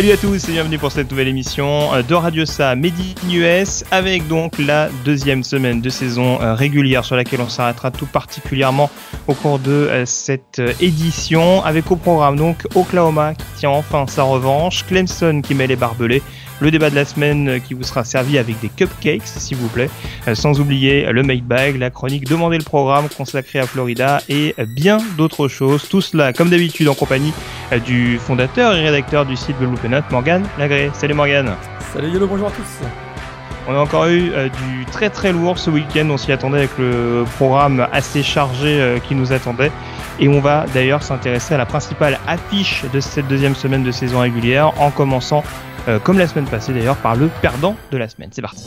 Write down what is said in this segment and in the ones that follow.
Salut à tous et bienvenue pour cette nouvelle émission euh, de Radio Sa Medi US avec donc la deuxième semaine de saison euh, régulière sur laquelle on s'arrêtera tout particulièrement au cours de euh, cette édition avec au programme donc Oklahoma qui tient enfin sa revanche, Clemson qui met les barbelés, le débat de la semaine qui vous sera servi avec des cupcakes, s'il vous plaît, sans oublier le make bag, la chronique Demandez le programme consacré à Florida et bien d'autres choses. Tout cela, comme d'habitude, en compagnie du fondateur et rédacteur du site de Loopenote, Morgan Lagré. Salut Morgan. Salut Yolo, bonjour à tous. On a encore eu euh, du très très lourd ce week-end, on s'y attendait avec le programme assez chargé euh, qui nous attendait. Et on va d'ailleurs s'intéresser à la principale affiche de cette deuxième semaine de saison régulière, en commençant, euh, comme la semaine passée d'ailleurs, par le perdant de la semaine. C'est parti.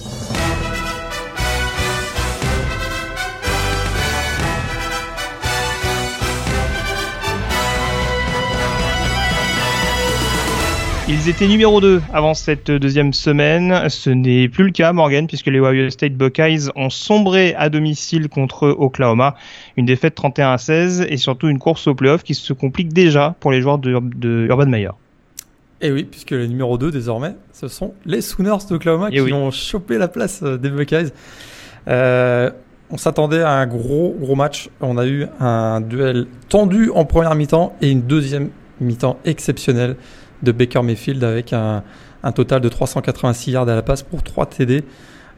Ils étaient numéro 2 avant cette deuxième semaine. Ce n'est plus le cas, Morgan, puisque les Ohio State Buckeyes ont sombré à domicile contre Oklahoma. Une défaite 31 à 16 et surtout une course au playoff qui se complique déjà pour les joueurs de, Urban Meyer. Et oui, puisque les numéro 2 désormais, ce sont les Sooners d'Oklahoma qui ont chopé la place euh, des Buckeyes. Euh, on s'attendait à un gros gros match. On a eu un duel tendu en première mi-temps et une deuxième mi-temps exceptionnelle de Baker Mayfield avec un, total de 386 yards à la passe pour 3 TD.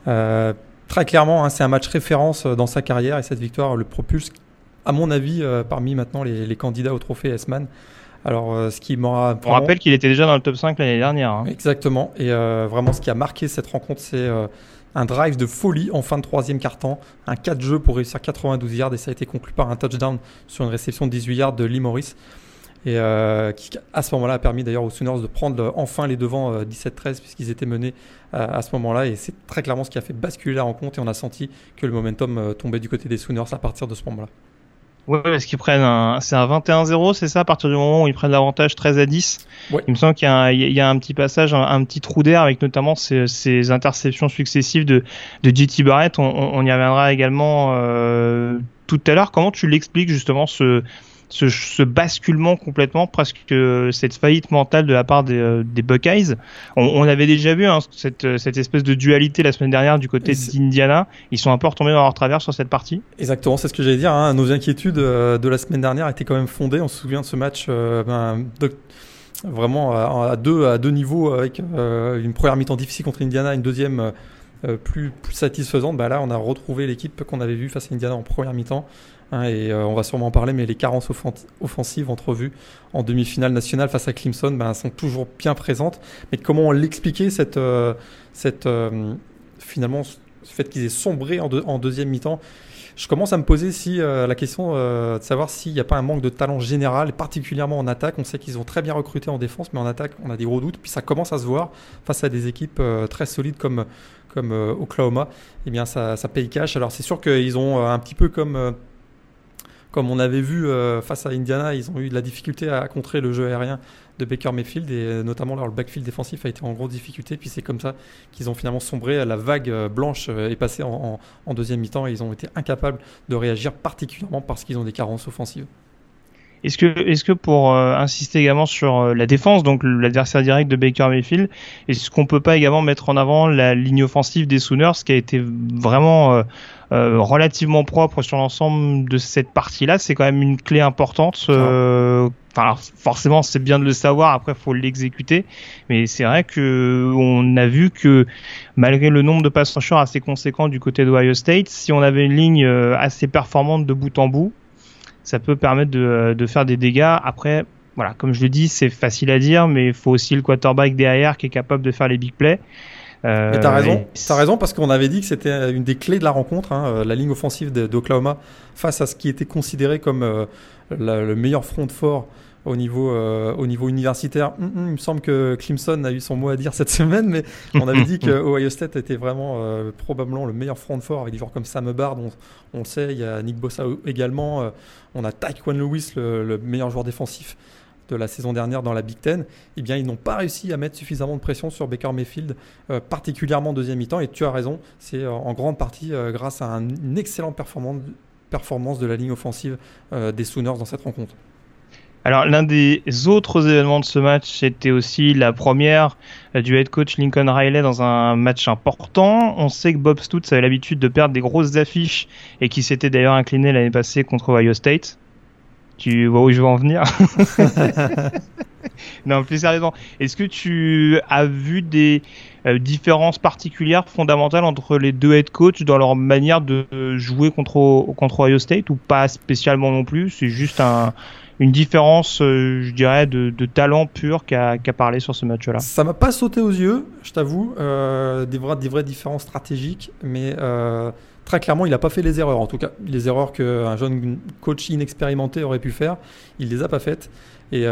Euh, très clairement, hein, c'est un match référence dans sa carrière et cette victoire le propulse, à mon avis, euh, parmi maintenant les, candidats au trophée S-Man. Alors, ce qui m'aura. On rappelle qu'il était déjà dans le top 5 l'année dernière. Hein. Exactement. Et vraiment, ce qui a marqué cette rencontre, c'est un drive de folie en fin de troisième quart-temps, un 4 jeux pour réussir 92 yards et ça a été conclu par un touchdown sur une réception de 18 yards de Lee Morris et euh, qui à ce moment-là a permis d'ailleurs aux Sooners de prendre euh, enfin les devants 17-13 euh, puisqu'ils étaient menés à ce moment-là et c'est très clairement ce qui a fait basculer la rencontre et on a senti que le momentum tombait du côté des Sooners à partir de ce moment-là. Oui, parce qu'ils prennent un, c'est un 21-0, c'est ça, à partir du moment où ils prennent l'avantage 13 à 10. Il me semble qu'il y a un, il y a un petit passage, un, petit trou d'air avec notamment ces, ces, interceptions successives de, de JT Barrett. On, on, y reviendra également euh, tout à l'heure. Comment tu l'expliques justement ce, ce, basculement complètement, presque cette faillite mentale de la part des, euh, Buckeyes. On, avait déjà vu hein, cette, cette, espèce de dualité la semaine dernière du côté d'Indiana. Ils sont un peu retombés dans leur travers sur cette partie. Exactement, c'est ce que j'allais dire. Hein. Nos inquiétudes euh, de la semaine dernière étaient quand même fondées. On se souvient de ce match euh, ben, vraiment à, deux, à deux niveaux avec une première mi-temps difficile contre Indiana, une deuxième plus, plus satisfaisante. Bah là, on a retrouvé l'équipe qu'on avait vue face à Indiana en première mi-temps. Hein, et euh, on va sûrement en parler, mais les carences offensives entrevues en demi-finale nationale face à Clemson ben, sont toujours bien présentes. Mais comment l'expliquer cette, euh, cette euh, finalement ce fait qu'ils aient sombré en, deuxième mi-temps? Je commence à me poser si la question de savoir s'il n'y a pas un manque de talent général, particulièrement en attaque. On sait qu'ils ont très bien recruté en défense, mais en attaque, on a des gros doutes. Puis ça commence à se voir face à des équipes très solides comme, comme Oklahoma. Eh bien, ça, ça paye cash. Alors c'est sûr qu'ils ont un petit peu comme comme on avait vu euh, face à Indiana, ils ont eu de la difficulté à contrer le jeu aérien de Baker Mayfield et euh, notamment leur backfield défensif a été en grosse difficulté. Puis c'est comme ça qu'ils ont finalement sombré. La vague euh, blanche est passée en, deuxième mi-temps et ils ont été incapables de réagir, particulièrement parce qu'ils ont des carences offensives. Est-ce que, est-ce que pour insister également sur la défense, donc l'adversaire direct de Baker Mayfield, est-ce qu'on peut pas également mettre en avant la ligne offensive des Sooners qui a été vraiment relativement propre sur l'ensemble de cette partie-là, c'est quand même une clé importante. Euh, enfin, forcément, c'est bien de le savoir. Après, faut l'exécuter. Mais c'est vrai que on a vu que malgré le nombre de passes assez conséquent du côté d'Ohio State, si on avait une ligne euh, assez performante de bout en bout, ça peut permettre de, de faire des dégâts. Après, voilà, comme je le dis, c'est facile à dire, mais il faut aussi le quarterback derrière qui est capable de faire les big plays. Euh, Mais t'as raison, as raison parce qu'on avait dit que c'était une des clés de la rencontre, hein, la ligne offensive d'Oklahoma face à ce qui était considéré comme le meilleur front fort au niveau, euh, au niveau universitaire. Hum, hum, il me semble que Clemson a eu son mot à dire cette semaine, mais on avait dit que Ohio State était vraiment euh, probablement le meilleur front fort avec des joueurs comme Sam Hubbard, on, on, le sait, il y a Nick Bossa également, euh, on a Taekwon Lewis, le, meilleur joueur défensif de la saison dernière dans la Big Ten, eh bien ils n'ont pas réussi à mettre suffisamment de pression sur Baker Mayfield, particulièrement en deuxième mi-temps. Et tu as raison, c'est en grande partie grâce à une excellente performance, de la ligne offensive des Sooners dans cette rencontre. Alors l'un des autres événements de ce match, c'était aussi la première euh, du head coach Lincoln Riley dans un match important. On sait que Bob Stutz avait l'habitude de perdre des grosses affiches et qui s'était d'ailleurs incliné l'année passée contre Ohio State. Tu vois où je veux en venir? Non, plus sérieusement, est-ce que tu as vu des euh, différences particulières fondamentales entre les deux head coachs dans leur manière de jouer contre, contre Ohio State ou pas spécialement non plus? C'est juste un, une différence, euh, je dirais, de, talent pur qu'a parlé sur ce match-là. Ça m'a pas sauté aux yeux, je t'avoue, euh, des, vraies, des vraies différences stratégiques, mais très clairement, il n'a pas fait les erreurs. En tout cas, les erreurs qu'un jeune coach inexpérimenté aurait pu faire, il les a pas faites. Et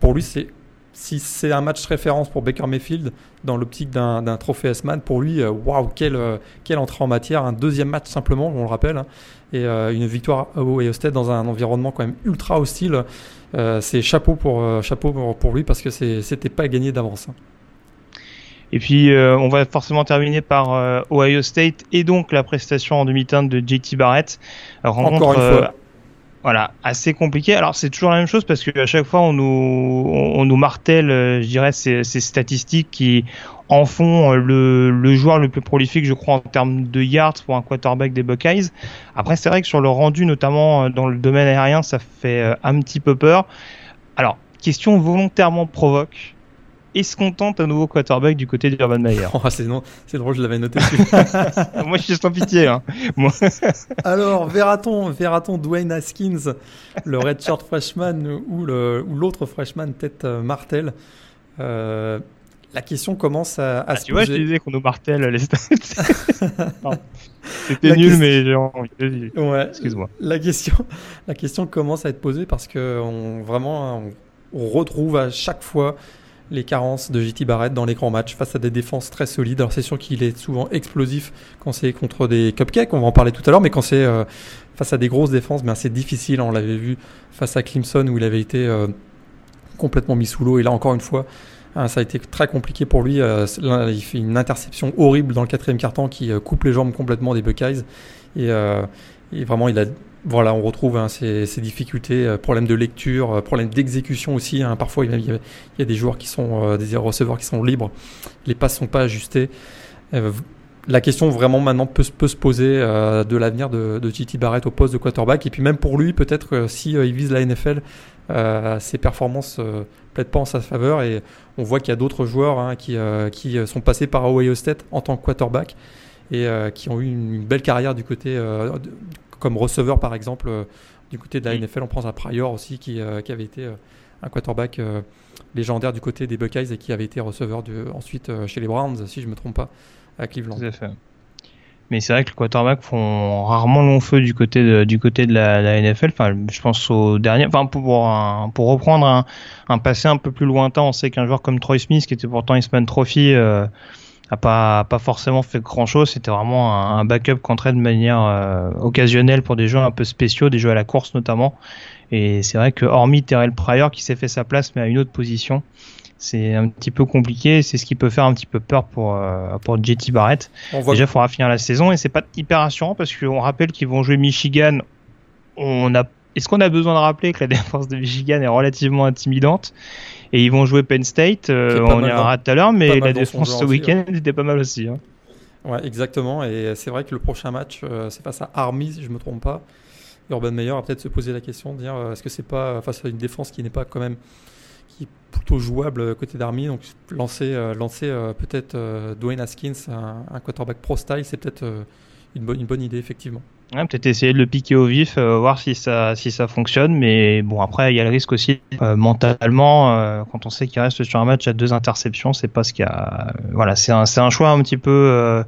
pour lui, c'est si c'est un match référence pour Baker Mayfield dans l'optique d'un trophée S-Man, pour lui, waouh, quelle, quelle entrée en matière. Un deuxième match simplement, on le rappelle. Hein et euh, une victoire à Ohio dans un environnement quand même ultra hostile. Euh, c'est chapeau pour euh, chapeau pour, lui parce que c'était pas gagné d'avance. Hein. Et puis on va forcément terminer par Ohio State et donc la prestation en demi-teinte de JT Barrett. Encore une fois voilà, assez compliqué. Alors c'est toujours la même chose parce qu'à chaque fois on nous on, nous martèle, je dirais, ces, ces, statistiques qui en font le, le, joueur le plus prolifique, je crois, en termes de yards pour un quarterback des Buckeyes. Après, c'est vrai que sur le rendu, notamment euh, dans le domaine aérien, ça fait euh, un petit peu peur. Alors, question volontairement provoque. Est-ce qu'on tente un nouveau quarterback du côté d'Urban Meyer oh, C'est drôle, je l'avais noté. Moi, je suis sans pitié. Hein. Alors, verra-t-on verra Dwayne Haskins, le redshirt freshman ou l'autre freshman tête euh, Martel euh, la question commence à, ah, se tu vois, je disais qu'on nous martèle les stats. C'était nul, mais j'ai envie. Ouais. Excuse-moi. La question, la question commence à être posée parce que on, vraiment, on, retrouve à chaque fois les carences de JT Barrett dans les grands matchs face à des défenses très solides. Alors c'est sûr qu'il est souvent explosif quand c'est contre des cupcakes, on va en parler tout à l'heure, mais quand c'est euh, face à des grosses défenses, ben c'est difficile. On l'avait vu face à Clemson où il avait été euh, complètement mis sous l'eau. Et là encore une fois, ah, ça a été très compliqué pour lui. Euh, il fait une interception horrible dans le quatrième quart-temps qui coupe les jambes complètement des Buckeyes. Et, vraiment, il a, voilà, on retrouve hein, ces, difficultés, problèmes de lecture, problèmes d'exécution aussi. Hein. Parfois, il y, a, des joueurs qui sont, des receveurs qui sont libres. Les passes sont pas ajustées. la question vraiment maintenant peut, se poser de l'avenir de, de Barrett au poste de quarterback. Et puis même pour lui, peut-être si il vise la NFL, ses performances plaident pas en sa faveur. Et on voit qu'il y a d'autres joueurs hein, qui, euh, euh, sont passés par Ohio State en tant que quarterback et euh, qui ont eu une belle carrière du côté, comme receveur par exemple, du côté de la NFL. On prend un Prior aussi qui, qui avait été un quarterback légendaire du côté des Buckeyes et qui avait été receveur de, ensuite chez les Browns, si je ne me trompe pas, à Cleveland. Mais c'est vrai que les quarterbacks font rarement long feu du côté de, du côté de la, NFL. Enfin, je pense au dernier. Enfin, pour, pour reprendre un, un, passé un peu plus lointain, on sait qu'un joueur comme Troy Smith, qui était pourtant Eastman Trophy, euh, a pas pas forcément fait grand chose. C'était vraiment un, backup qu'on de manière euh, occasionnelle pour des jeux un peu spéciaux, des jeux à la course notamment. Et c'est vrai que hormis Terrell Pryor qui s'est fait sa place mais à une autre position, c'est un petit peu compliqué. C'est ce qui peut faire un petit peu peur pour euh, pour JT Barrett. Déjà, il faudra finir la saison et c'est pas hyper rassurant parce qu'on rappelle qu'ils vont jouer Michigan. On a est-ce qu'on a besoin de rappeler que la défense de Michigan est relativement intimidante? Et ils vont jouer Penn State euh, On y reviendra tout à l'heure, mais la défense ce week-end hein. était pas mal aussi. Hein. Ouais, exactement. Et c'est vrai que le prochain match, euh, c'est face à Army, si je me trompe pas. Urban Meyer va peut-être se poser la question de dire est-ce que c'est pas face à une défense qui n'est pas quand même plutôt jouable côté d'Army. Donc lancer, euh, lancer euh, peut-être euh, Dwayne Haskins, un, quarterback pro style, c'est peut-être une, bonne, une bonne idée effectivement. Peut-être essayer de le piquer au vif, euh, voir si ça si ça fonctionne, mais bon après il y a le risque aussi euh, mentalement euh, quand on sait qu'il reste sur un match à deux interceptions, c'est pas ce qu'il y a. voilà, c'est un c'est un choix un petit peu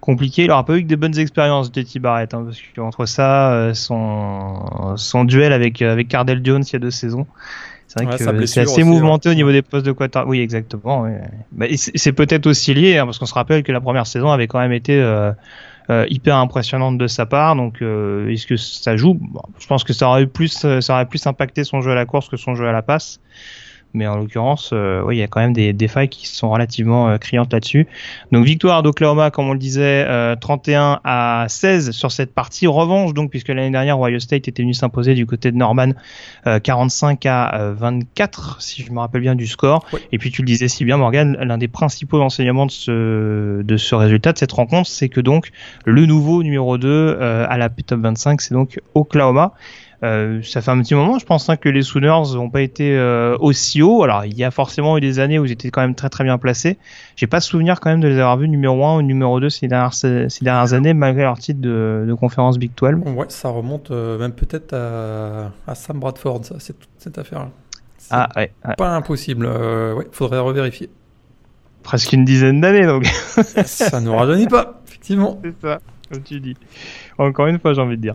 compliqué. Il aura pas eu que des bonnes expériences de Barrett, hein, parce qu'entre ça, son son duel avec avec Cardell Jones il y a deux saisons. C'est vrai que c'est assez mouvementé au niveau des postes de quarter. Oui, exactement. Bah, c'est peut-être aussi lié, hein, parce qu'on se rappelle que la première saison avait quand même été euh, hyper impressionnante de sa part. Donc, euh, est-ce que ça joue? Je pense que ça aurait plus, ça aurait plus impacté son jeu à la course que son jeu à la passe mais en l'occurrence, euh, oui, il y a quand même des, des failles qui sont relativement euh, criantes là-dessus. Donc victoire d'Oklahoma, comme on le disait, 31 euh, à 16 sur cette partie. Revanche, donc, puisque l'année dernière, Ohio State était venu s'imposer du côté de Norman, 45 à 24, si je me rappelle bien du score. Et puis tu le disais si bien, Morgan, l'un des principaux enseignements de ce, de ce résultat, de cette rencontre, c'est que donc le nouveau numéro 2 à la top 25, c'est donc Oklahoma. Euh, ça fait un petit moment, je pense, hein, que les Sooners n'ont pas été euh, aussi haut. Alors, il y a forcément eu des années où ils étaient quand même très très bien placés. J'ai pas souvenir quand même de les avoir vus numéro 1 ou numéro 2 ces dernières, ces dernières années, malgré leur titre de, de conférence Big 12. Ouais, ça remonte euh, même peut-être à, à, Sam Bradford, ça, c'est toute cette affaire-là. Ah, ouais, Pas impossible. ouais, faudrait revérifier. Presque une dizaine d'années, donc. ça ne rajeunit pas, effectivement. C'est ça comme tu dis. Encore une fois, j'ai envie de dire.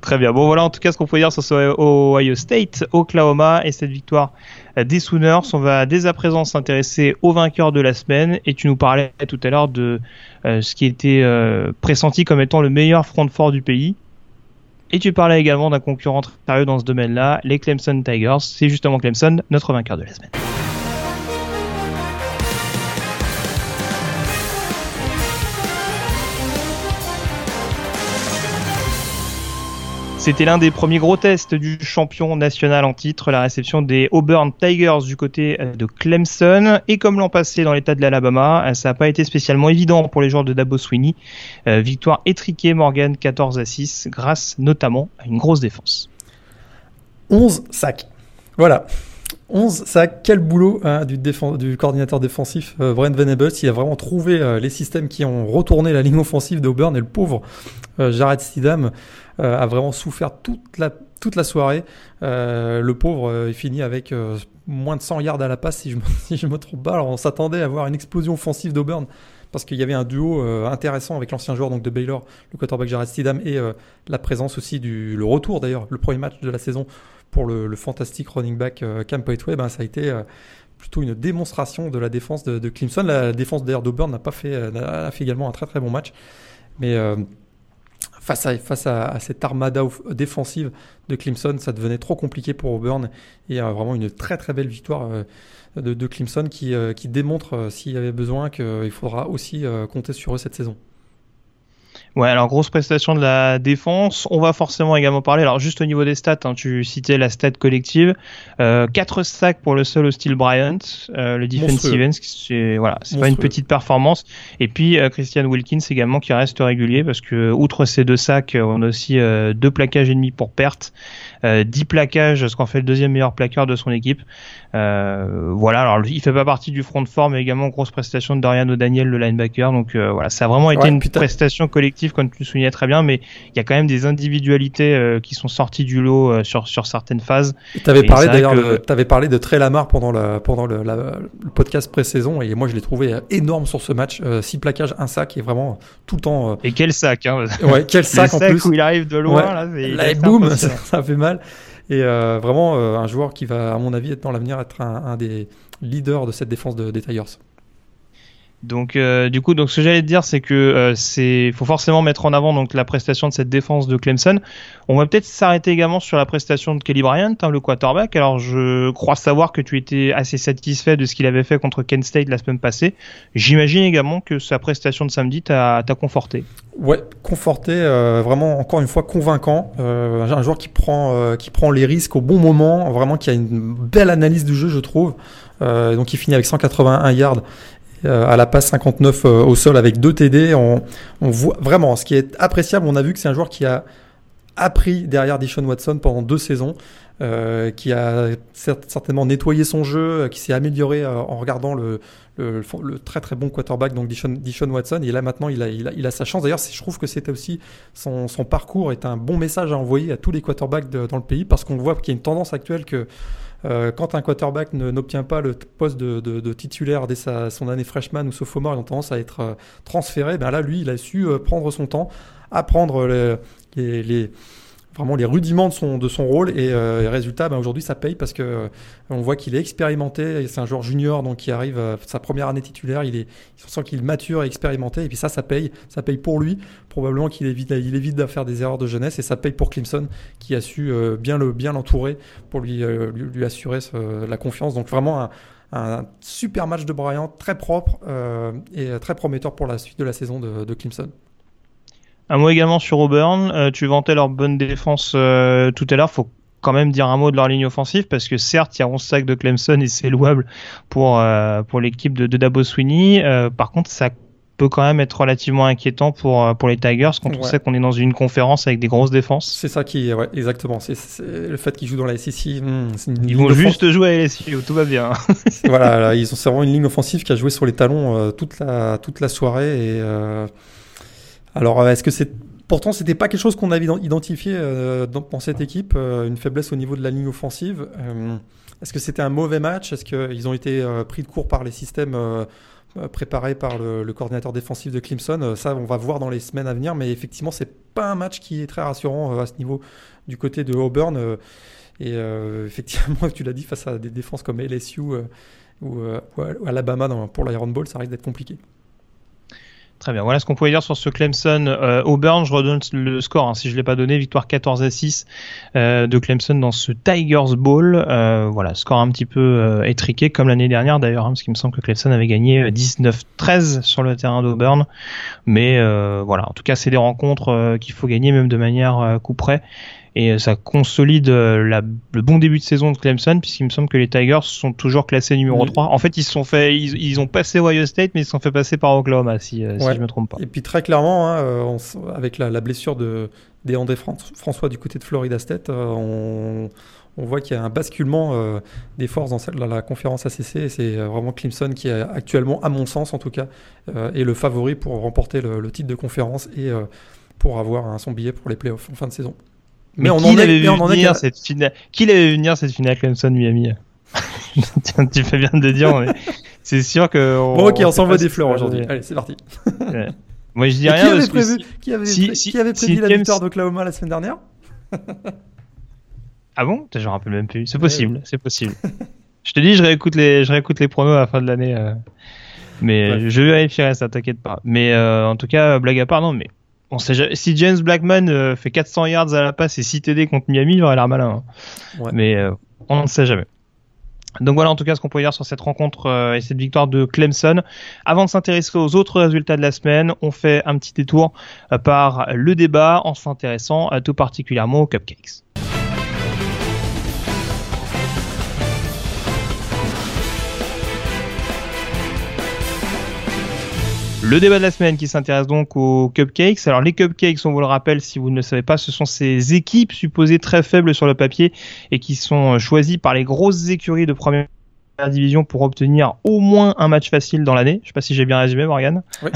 Très bien. Bon, voilà en tout cas ce qu'on peut dire sur ce Ohio State, Oklahoma et cette victoire des Sooners. On va dès à présent s'intéresser au vainqueur de la semaine. Et tu nous parlais tout à l'heure de euh, ce qui était euh, pressenti comme étant le meilleur front fort du pays. Et tu parlais également d'un concurrent très sérieux dans ce domaine-là, les Clemson Tigers. C'est justement Clemson, notre vainqueur de la semaine. C'était l'un des premiers gros tests du champion national en titre, la réception des Auburn Tigers du côté euh, de Clemson. Et comme l'an passé dans l'état de l'Alabama, euh, ça n'a pas été spécialement évident pour les joueurs de Dabo Sweeney. Euh, victoire étriquée Morgan 14 à 6 grâce notamment à une grosse défense. 11 sacs. Voilà. 11 sacs, quel boulot hein, du, du, coordinateur défensif Brent Venables. Il a vraiment trouvé les systèmes qui ont retourné la ligne offensive d'Auburn et le pauvre Jared Stidham euh, a vraiment souffert toute la, toute la soirée. Euh, le pauvre, euh, il finit avec moins de 100 yards à la passe, si je, si me trompe pas. Alors on s'attendait à voir une explosion offensive d'Auburn parce qu'il y avait un duo intéressant avec l'ancien joueur donc de Baylor, le quarterback Jared Stidham, et la présence aussi du le retour d'ailleurs, le premier match de la saison pour le, fantastique running back Cam Poetway, ben, ça a été plutôt une démonstration de la défense de, de Clemson. La défense d'ailleurs d'Auburn n'a pas fait, a fait également un très très bon match, mais face à, face à, cette armada défensive de Clemson, ça devenait trop compliqué pour Auburn. Et a vraiment une très très belle victoire euh, de, de Clemson qui, euh, qui démontre, euh, s'il y avait besoin, qu'il faudra aussi compter sur eux cette saison. Ouais, alors grosse prestation de la défense. On va forcément également parler, alors juste au niveau des stats, hein, tu citais la stat collective. Euh, 4 sacs pour le seul Steel Bryant, euh, le defensive end, c'est voilà, c'est pas une petite performance. Et puis euh, Christian Wilkins également qui reste régulier parce que outre ces deux sacs, on a aussi euh, deux plaquages ennemis pour perte. 10 euh, plaquages, ce qu'en fait le deuxième meilleur plaqueur de son équipe. Euh, voilà, alors il fait pas partie du front de forme, mais également grosse prestation de Dorian O'Daniel, le linebacker. Donc euh, voilà, ça a vraiment été une prestation collective, comme tu le soulignais très bien, mais il y a quand même des individualités qui sont sorties du lot sur, sur certaines phases. Tu avais parlé d'ailleurs, que... avais parlé de Trey Lamar pendant, le, pendant le, le podcast pré-saison, et moi je l'ai trouvé énorme sur ce match. 6 plaquages, un sac, et vraiment tout le temps. Et quel sac, hein Ouais, quel sac en plus. où il arrive de loin, là, là boum, ça fait mal. Et euh, vraiment, euh, un joueur qui va, à mon avis, être dans l'avenir, être un, des leaders de cette défense de, des Tigers. Donc euh, du coup, donc ce que j'allais te dire, c'est que euh, faut forcément mettre en avant donc la prestation de cette défense de Clemson. On va peut-être s'arrêter également sur la prestation de Kelly Bryant, hein, le quarterback. Alors je crois savoir que tu étais assez satisfait de ce qu'il avait fait contre Kent State la semaine passée. J'imagine également que sa prestation de samedi t'a conforté. Ouais, conforté, euh, vraiment encore une fois convaincant. Un joueur qui prend qui prend les risques au bon moment, vraiment qui a une belle analyse du jeu, je trouve. donc il finit avec 181 yards à la passe 59 euh, au sol avec deux TD. On, voit vraiment ce qui est appréciable. On a vu que c'est un joueur qui a appris derrière Dishon Watson pendant deux saisons, euh, qui a certainement nettoyé son jeu, euh, qui s'est amélioré euh, en regardant le, très très bon quarterback, donc Dishon, Dishon, Watson. Et là maintenant, il a, il a, sa chance. D'ailleurs, je trouve que c'était aussi son, parcours est un bon message à envoyer à tous les quarterbacks dans le pays, parce qu'on voit qu'il y a une tendance actuelle que euh, quand un quarterback n'obtient pas le poste de, titulaire dès sa, son année freshman ou sophomore, il a tendance à être euh, transféré. Ben là, lui, il a su euh, prendre son temps, apprendre les vraiment les rudiments de son, de son rôle et, euh, résultat ben aujourd'hui ça paye parce que euh, on voit qu'il est expérimenté c'est un joueur junior donc qui arrive euh, sa première année titulaire il est sent qu'il mature et expérimenté et puis ça ça paye. Ça paye pour lui. Probablement qu'il évite il évite de faire des erreurs de jeunesse et ça paye pour Clemson qui a su euh, bien le bien l'entourer pour lui, euh, lui, lui assurer la confiance. Donc vraiment un, un super match de Bryant très propre et très prometteur pour la suite de la saison de, de Clemson un mot également sur Auburn. Euh, tu vantais leur bonne défense euh, tout à l'heure. Faut quand même dire un mot de leur ligne offensive parce que certes il y a 11 sacs de Clemson et c'est louable pour euh, pour l'équipe de, de Dabo Sweeney. Par contre ça peut quand même être relativement inquiétant pour pour les Tigers quand ouais. on sait qu'on est dans une conférence avec des grosses défenses. C'est ça qui ouais exactement. C'est le fait qu'ils jouent dans la SEC. Hmm, ils vont juste jouer à LSU, tout va bien. voilà, là, ils ont vraiment une ligne offensive qui a joué sur les talons euh, toute la toute la soirée et euh, alors, euh, est-ce que c'est Pourtant, c'était pas quelque chose qu'on avait identifié euh, dans, cette équipe, euh, une faiblesse au niveau de la ligne offensive. Est-ce que c'était un mauvais match? Est-ce qu'ils ont été pris de court par les systèmes préparés par le, coordinateur défensif de Clemson? Ça, on va voir dans les semaines à venir, mais effectivement, c'est pas un match qui est très rassurant à ce niveau du côté de Auburn. et effectivement, tu l'as dit, face à des défenses comme LSU ou, Alabama dans, pour l'Iron Ball, ça risque d'être compliqué. Très bien. Voilà ce qu'on pouvait dire sur ce Clemson euh, Auburn. Je redonne le score hein, si je l'ai pas donné. Victoire 14 à 6 euh, de Clemson dans ce Tigers Bowl. Euh, voilà, score un petit peu euh, étriqué comme l'année dernière d'ailleurs, hein, parce qu'il me semble que Clemson avait gagné 19-13 sur le terrain d'Auburn. Mais euh, voilà, en tout cas, c'est des rencontres euh, qu'il faut gagner même de manière coup près et ça consolide la, le bon début de saison de Clemson puisqu'il me semble que les Tigers sont toujours classés numéro oui. 3. En fait, ils se sont fait ils, ils, ont passé Ohio State mais ils se sont fait passer par Oklahoma si, ouais. si je me trompe pas. Et puis très clairement hein, on, avec la, la, blessure de d'André François du côté de Florida State, euh, on, on voit qu'il y a un basculement euh, des forces dans, celle, dans la conférence ACC et c'est vraiment Clemson qui est actuellement, à mon sens en tout cas, euh, est le favori pour remporter le, le titre de conférence et pour avoir hein, son billet pour les playoffs en fin de saison. Mais, mais on, en est, on en est, cette finale. Qui l'avait vu venir cette finale Clemson Miami Tu fais bien de dire, mais c'est sûr que. On, bon, ok, on s'envoie des fleurs aujourd'hui. Allez, c'est parti. ouais. Moi, je dis rien. Qui avait prévu, qui avait, si, si, qui avait prévu si la victoire d'Oklahoma la semaine dernière Ah bon? Je me rappelle même plus. C'est possible, ouais. c'est possible. je te dis, je réécoute les, je réécoute les pronos à la fin de l'année. Euh... Mais ouais. je vérifierai ça, t'inquiète pas. Mais euh, en tout cas, blague à part, non, mais on sait, si James Blackman euh, fait 400 yards à la passe et 6 TD contre Miami, il aurait l'air malin. Hein. Ouais. Mais euh, on ne sait jamais. Donc voilà en tout cas ce qu'on peut dire sur cette rencontre euh, et cette victoire de Clemson. Avant de s'intéresser aux autres résultats de la semaine, on fait un petit détour euh, par le débat en s'intéressant tout particulièrement aux cupcakes. Le débat de la semaine qui s'intéresse donc aux cupcakes. Alors les cupcakes, on vous le rappelle si vous ne le savez pas, ce sont ces équipes supposées très faibles sur le papier et qui sont choisies par les grosses écuries de première division pour obtenir au moins un match facile dans l'année. Je sais pas si j'ai bien résumé, Morgan. Oui.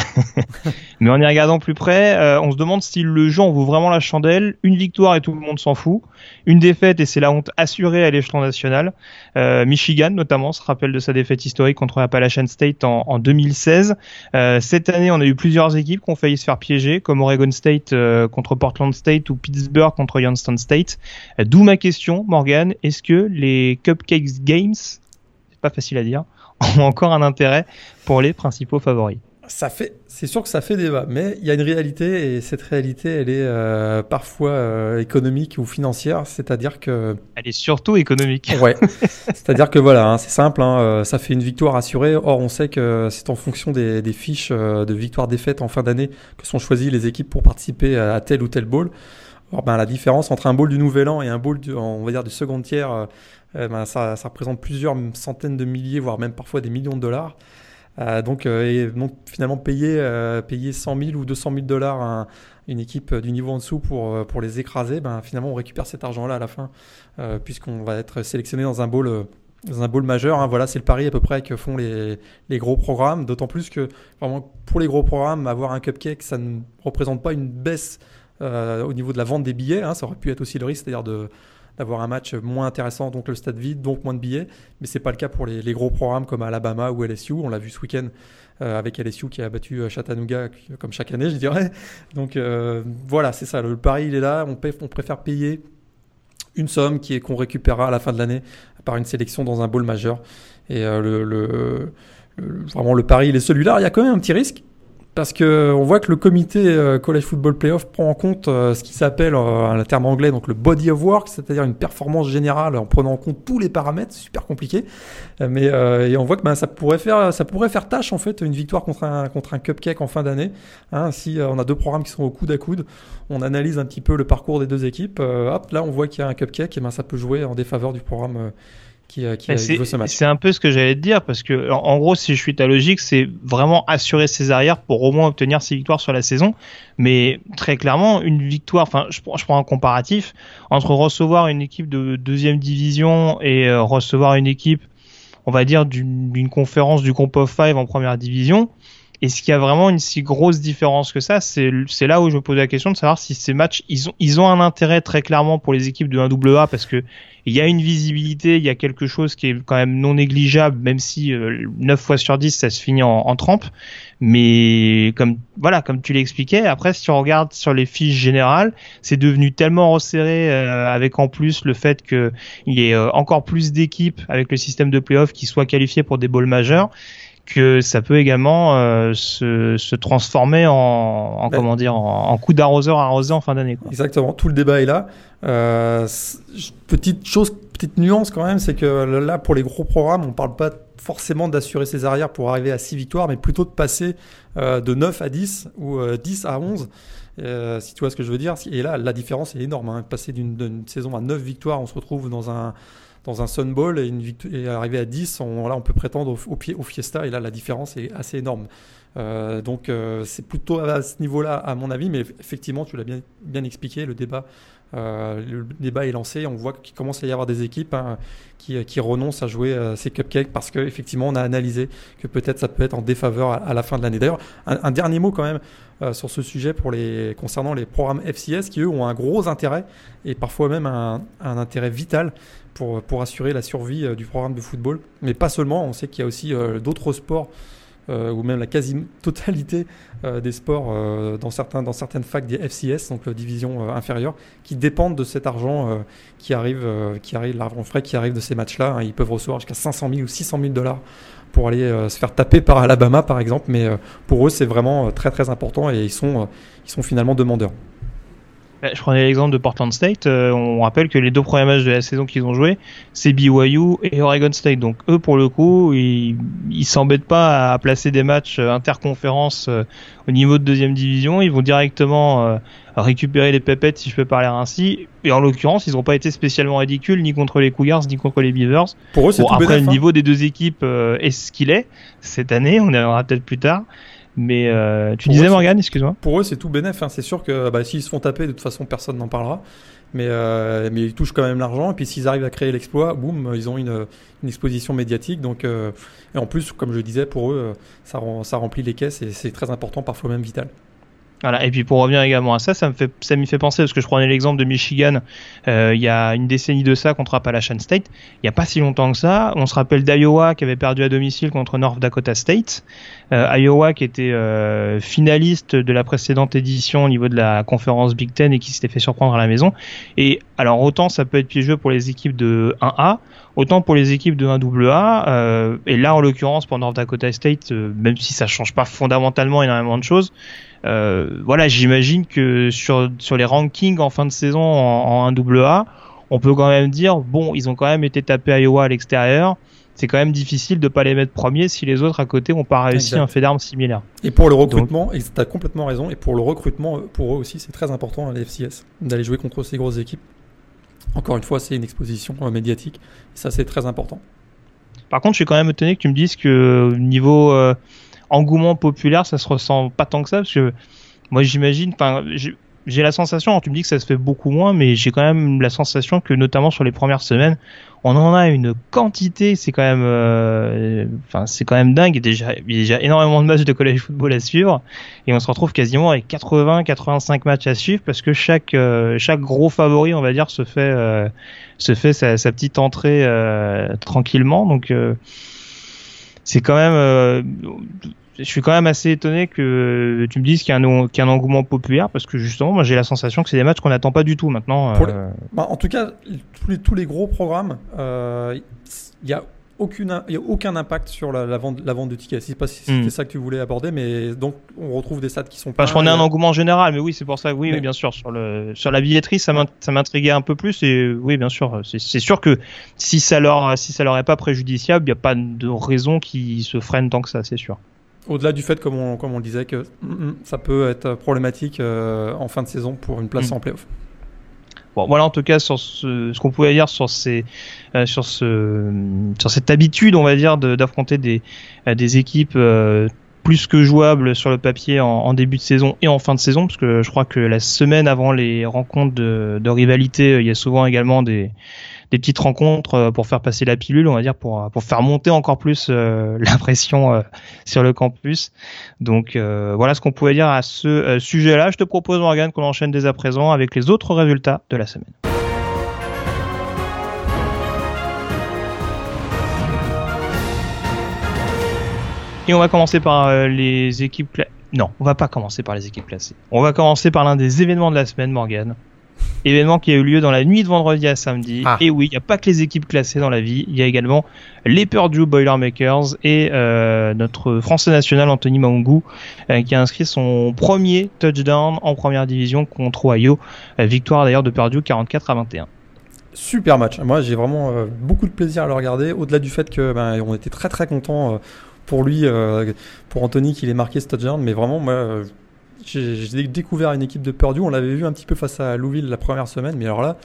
Mais en y regardant plus près, euh, on se demande si le jeu en vaut vraiment la chandelle. Une victoire et tout le monde s'en fout. Une défaite et c'est la honte assurée à l'échelon national. Euh, Michigan notamment se rappelle de sa défaite historique contre Appalachian State en, en 2016. Euh, cette année, on a eu plusieurs équipes qui ont failli se faire piéger, comme Oregon State euh, contre Portland State ou Pittsburgh contre Youngstown State. D'où ma question, Morgan. Est-ce que les Cupcakes Games pas facile à dire, ont encore un intérêt pour les principaux favoris. Ça fait, c'est sûr que ça fait débat, mais il y a une réalité et cette réalité, elle est euh, parfois euh, économique ou financière, c'est-à-dire que. Elle est surtout économique. Ouais. c'est-à-dire que voilà, hein, c'est simple, hein, euh, ça fait une victoire assurée. Or, on sait que c'est en fonction des, des fiches de victoire-défaite en fin d'année que sont choisies les équipes pour participer à tel ou tel bowl. Or, ben, la différence entre un bowl du Nouvel An et un bowl, du, on va dire, du second tiers, euh, ben, ça, représente plusieurs centaines de milliers, voire même parfois des millions de dollars. donc, et donc finalement payer, payer 100 000 ou 200 000 dollars à une équipe du niveau en dessous pour, pour les écraser, ben, finalement on récupère cet argent-là à la fin, puisqu'on va être sélectionné dans un bowl dans un bowl majeur. Hein, voilà, c'est le pari à peu près que font les, les gros programmes. D'autant plus que vraiment pour les gros programmes, avoir un cupcake, ça ne représente pas une baisse euh, au niveau de la vente des billets. Hein. ça aurait pu être aussi le risque, c'est-à-dire de d'avoir un match moins intéressant, donc le stade vide, donc moins de billets. Mais c'est pas le cas pour les, gros programmes comme Alabama ou LSU. On l'a vu ce week-end euh, avec LSU qui a battu euh, Chattanooga comme chaque année, je dirais. Donc voilà, c'est ça. Le, pari, il est là. On, paie, on préfère payer une somme qui est qu'on récupérera à la fin de l'année par une sélection dans un bowl majeur. Et euh, le, vraiment le pari il est celui-là. Il y a quand même un petit risque parce que on voit que le comité euh, College Football Playoff prend en compte euh, ce qui s'appelle un terme anglais donc le body of work, c'est-à-dire une performance générale en prenant en compte tous les paramètres, super compliqué. mais et on voit que ben, ça pourrait faire ça pourrait faire tâche en fait une victoire contre un contre un cupcake en fin d'année. Hein, si on a deux programmes qui sont au coude à coude, on analyse un petit peu le parcours des deux équipes. hop, là on voit qu'il y a un cupcake, et ben ça peut jouer en défaveur du programme qui, euh, qui ce match. C'est un peu ce que j'allais te dire parce que en, gros, si je suis ta logique, c'est vraiment assurer ses arrières pour au moins obtenir six victoires sur la saison. Mais très clairement, une victoire, enfin, je, je prends un comparatif entre recevoir une équipe de deuxième division et euh, recevoir une équipe, on va dire, d'une conférence du Comp of Five en première division. Est-ce qu'il y a vraiment une si grosse différence que ça C'est là où je me pose la question de savoir si ces matchs, ils ont, ils ont un intérêt très clairement pour les équipes de 1AA parce que il y a une visibilité, il y a quelque chose qui est quand même non négligeable, même si euh, 9 fois sur 10 ça se finit en, en trempe. Mais comme voilà, comme tu l'expliquais, après si on regarde sur les fiches générales, c'est devenu tellement resserré euh, avec en plus le fait qu'il y ait euh, encore plus d'équipes avec le système de playoff qui soient qualifiées pour des bowls majeurs que ça peut également euh, se, se, transformer en, en comment dire en, coup d'arroseur arrosé en fin d'année. Exactement, tout le débat est là. Euh, petite chose, petite nuance quand même, c'est que là pour les gros programmes, on parle pas forcément d'assurer ses arrières pour arriver à 6 victoires, mais plutôt de passer euh, de 9 à 10 ou 10 à 11. si tu vois ce que je veux dire. Et là, la différence est énorme. Hein. Passer d'une saison à 9 victoires, on se retrouve dans un, dans un Sun Bowl et, une et arriver à 10, on, là on peut prétendre au, au, Fiesta et là la différence est assez énorme. Euh, donc euh, c'est plutôt à ce niveau-là à mon avis, mais effectivement tu l'as bien, bien expliqué, le débat, euh, le débat est lancé, on voit qu'il commence à y avoir des équipes hein, qui, qui, renoncent à jouer ces cupcakes parce qu'effectivement on a analysé que peut-être ça peut être en défaveur à, la fin de l'année. D'ailleurs un, dernier mot quand même sur ce sujet pour les, concernant les programmes FCS qui eux ont un gros intérêt et parfois même un intérêt vital pour, pour assurer la survie euh, du programme de football. Mais pas seulement, on sait qu'il y a aussi euh, d'autres sports euh, ou même la quasi-totalité des sports dans, certains, dans certaines facs des FCS, donc division inférieure, qui dépendent de cet argent qui arrive, qui arrive l'argent frais qui arrive de ces matchs-là. Hein. Ils peuvent recevoir jusqu'à 500 000 ou 600 000 dollars pour aller se faire taper par Alabama, par exemple. Mais pour eux, c'est vraiment très très important et ils sont, ils sont finalement demandeurs. Bah, je prenais l'exemple de Portland State. Euh, on rappelle que les deux premiers matchs de la saison qu'ils ont joué, c'est BYU et Oregon State. Donc eux, pour le coup, ils, s'embêtent pas à placer des matchs euh, interconférences euh, au niveau de deuxième division. Ils vont directement récupérer les pépettes, si je peux parler ainsi. Et en l'occurrence, ils n'ont pas été spécialement ridicules ni contre les Cougars ni contre les Beavers. Pour eux, c'est bon, après, le hein. niveau des deux équipes est ce qu'il est cette année. On y reviendra peut-être plus tard. Mais euh, tu disais, Morgan, excuse-moi. Pour eux, c'est tout bénéf. Hein. C'est sûr que bah, s'ils se font taper, de toute façon, personne n'en parlera. Mais, euh, mais ils touchent quand même l'argent. Et puis s'ils arrivent à créer l'exploit, boum, ils ont une, une exposition médiatique. Donc, euh, et en plus, comme je disais, pour eux, ça, ça remplit les caisses et c'est très important, parfois même vital. Voilà. Et puis pour revenir également à ça, ça me fait, ça m'y fait penser parce que je prenais l'exemple de Michigan euh, il y a une décennie de ça contre Appalachian State. Il n'y a pas si longtemps que ça. On se rappelle d'Iowa qui avait perdu à domicile contre North Dakota State. Euh, Iowa qui était euh, finaliste de la précédente édition au niveau de la conférence Big Ten et qui s'était fait surprendre à la maison. Et alors autant ça peut être piégeux pour les équipes de 1A, autant pour les équipes de 1AA. Euh, et là en l'occurrence pour North Dakota State, euh, même si ça change pas fondamentalement énormément de choses. Euh, voilà, j'imagine que sur, sur les rankings en fin de saison en, en 1AA, on peut quand même dire, bon, ils ont quand même été tapés à Iowa à l'extérieur. C'est quand même difficile de pas les mettre premiers si les autres à côté n'ont pas réussi un fait d'armes similaire. Et pour le recrutement, et tu as complètement raison, et pour le recrutement, pour eux aussi, c'est très important à la FCS d'aller jouer contre ces grosses équipes. Encore une fois, c'est une exposition euh, médiatique, et ça c'est très important. Par contre, je suis quand même étonné que tu me dises que niveau engouement populaire, ça se ressent pas tant que ça, parce que moi j'imagine, enfin, j'ai la sensation, tu me dis que ça se fait beaucoup moins, mais j'ai quand même la sensation que notamment sur les premières semaines, on en a une quantité, c'est quand même, euh, enfin c'est quand même dingue. Déjà, il y a déjà énormément de matchs de college football à suivre, et on se retrouve quasiment avec 80-85 matchs à suivre parce que chaque euh, chaque gros favori, on va dire, se fait euh, se fait sa, sa petite entrée tranquillement. Donc c'est quand même je suis quand même assez étonné que tu me dises qu'il y, a un, engouement populaire parce que justement, moi j'ai la sensation que c'est des matchs qu'on n'attend pas du tout maintenant. Euh. Bah, en tout cas, tous les, tous les gros programmes, euh, il y a aucune, il y a aucun impact sur la, vente, la vente de tickets. C'est pas si c'était hmm. ça que tu voulais aborder, mais donc on retrouve des stats qui sont. Parce qu'on est un engouement général, mais oui, c'est pour ça. Oui, oui, bien sûr. Sur le sur la billetterie, ça m'intriguait un peu plus et oui, bien sûr. C'est sûr que si ça leur si ça leur est pas préjudiciable, il n'y a pas de raison qu'ils se freinent tant que ça, c'est sûr. Au-delà du fait, comme on, comme on le disait, que mm, mm, ça peut être problématique euh, en fin de saison pour une place mm. en playoff. Bon, voilà en tout cas sur ce, ce qu'on pouvait dire sur ces, euh, sur ce, sur cette habitude, on va dire, d'affronter des, euh, des équipes plus que jouables sur le papier en, en, début de saison et en fin de saison, parce que je crois que la semaine avant les rencontres de, de rivalité, il y a souvent également des, des petites rencontres euh, pour faire passer la pilule, on va dire, pour, pour faire monter encore plus euh, la pression euh, sur le campus. Donc voilà ce qu'on pouvait dire à ce sujet-là. Je te propose, Morgan, qu'on enchaîne dès à présent avec les autres résultats de la semaine. Et on va commencer par les équipes Non, on va pas commencer par les équipes classées. On va commencer par l'un des événements de la semaine, Morgan. Événement qui a eu lieu dans la nuit de vendredi à samedi. Ah. Et oui, il n'y a pas que les équipes classées dans la vie, il y a également les Purdue Boilermakers et euh, notre Français national Anthony Maungu euh, qui a inscrit son premier touchdown en première division contre Ohio. Euh, victoire d'ailleurs de Purdue 44 à 21 super match. Moi, j'ai vraiment beaucoup de plaisir à le regarder. Au-delà du fait que ben, on était très très content pour lui, pour Anthony, qu'il ait marqué ce touchdown. Mais vraiment, moi, j'ai découvert une équipe de Purdue. On l'avait vu un petit peu face à Louisville la première semaine, mais alors là,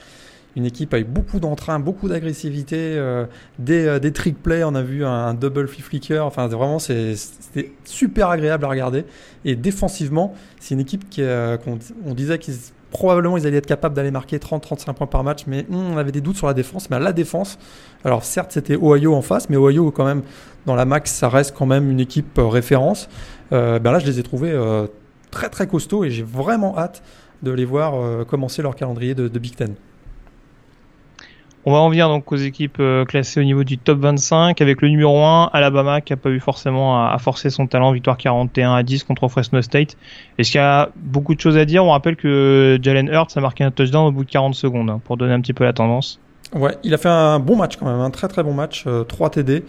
une équipe avec beaucoup d'entrain, beaucoup d'agressivité, euh, des, euh, des, trick plays. On a vu un, double flip flicker. Enfin, vraiment, c'était super agréable à regarder. Et défensivement, c'est une équipe qui, euh, qu'on on disait qu'ils probablement ils allaient être capables d'aller marquer 30-35 points par match, mais hmm, on avait des doutes sur la défense. Mais la défense, alors certes c'était Ohio en face, mais Ohio quand même dans la max, ça reste quand même une équipe référence. ben là, je les ai trouvés très très costaud et j'ai vraiment hâte de les voir euh, commencer leur calendrier de, Big Ten. On va en venir donc aux équipes euh, classées au niveau du top 25 avec le numéro 1 Alabama qui a pas eu forcément à, forcer son talent victoire 41 à 10 contre Fresno State. Est-ce qu'il y a beaucoup de choses à dire? On rappelle que Jalen Hurts a marqué un touchdown au bout de 40 secondes hein, pour donner un petit peu la tendance. Ouais, il a fait un bon match quand même, un très très bon match, 3 euh, TD.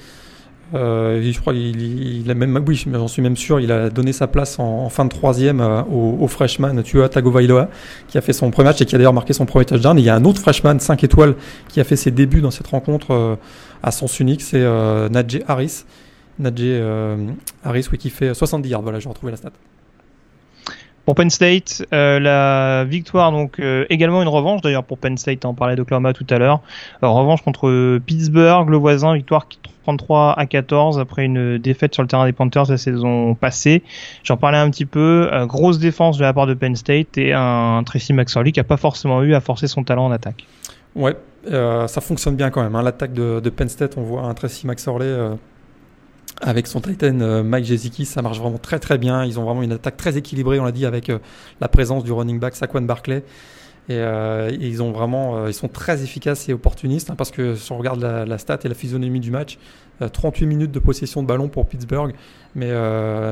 Euh, je crois qu'il a même, oui, j'en suis même sûr, il a donné sa place en, fin de troisième euh, au, freshman Tua Tagovailoa, qui a fait son premier match et qui a d'ailleurs marqué son premier touchdown. Et il y a un autre freshman 5 étoiles qui a fait ses débuts dans cette rencontre euh, à sens unique, c'est euh, Najee Harris. Najee Harris, oui, qui fait 70 yards. Voilà, j'ai retrouvé la stat. Pour Penn State, euh, la victoire, donc euh, également une revanche d'ailleurs pour Penn State, on parlait d'Oklahoma tout à l'heure. revanche contre Pittsburgh, le voisin, victoire 33 à 14 après une défaite sur le terrain des Panthers la saison passée. J'en parlais un petit peu. Euh, grosse défense de la part de Penn State et un Tracy McSorley qui a pas forcément eu à forcer son talent en attaque. Ouais, ça fonctionne bien quand même. Hein. L'attaque de, de, Penn State, on voit un Tracy McSorley avec son Titan euh, Mike Jeziki, ça marche vraiment très très bien. Ils ont vraiment une attaque très équilibrée, on l'a dit, avec euh, la présence du running back Saquon Barclay. Et, euh, ils ont vraiment, ils sont très efficaces et opportunistes hein, parce que si on regarde la, stat et la physionomie du match, 38 minutes de possession de ballon pour Pittsburgh, mais,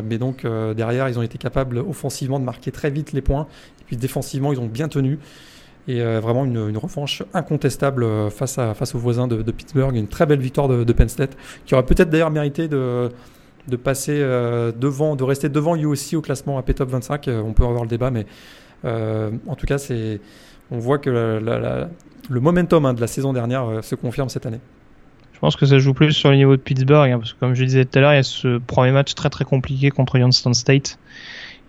mais donc derrière ils ont été capables offensivement de marquer très vite les points, et puis défensivement ils ont bien tenu et vraiment une, une, revanche incontestable euh, face, à, face aux voisins de, Pittsburgh. Une très belle victoire de, Penn State, qui aurait peut-être d'ailleurs mérité de, de passer euh, devant, de rester devant USC au classement AP Top 25. on peut avoir le débat, mais euh, en tout cas, c'est, on voit que le momentum hein, de la saison dernière se confirme cette année. Je pense que ça joue plus sur le niveau de Pittsburgh, hein, parce que comme je disais tout à l'heure, il y a ce premier match très très compliqué contre Youngstown State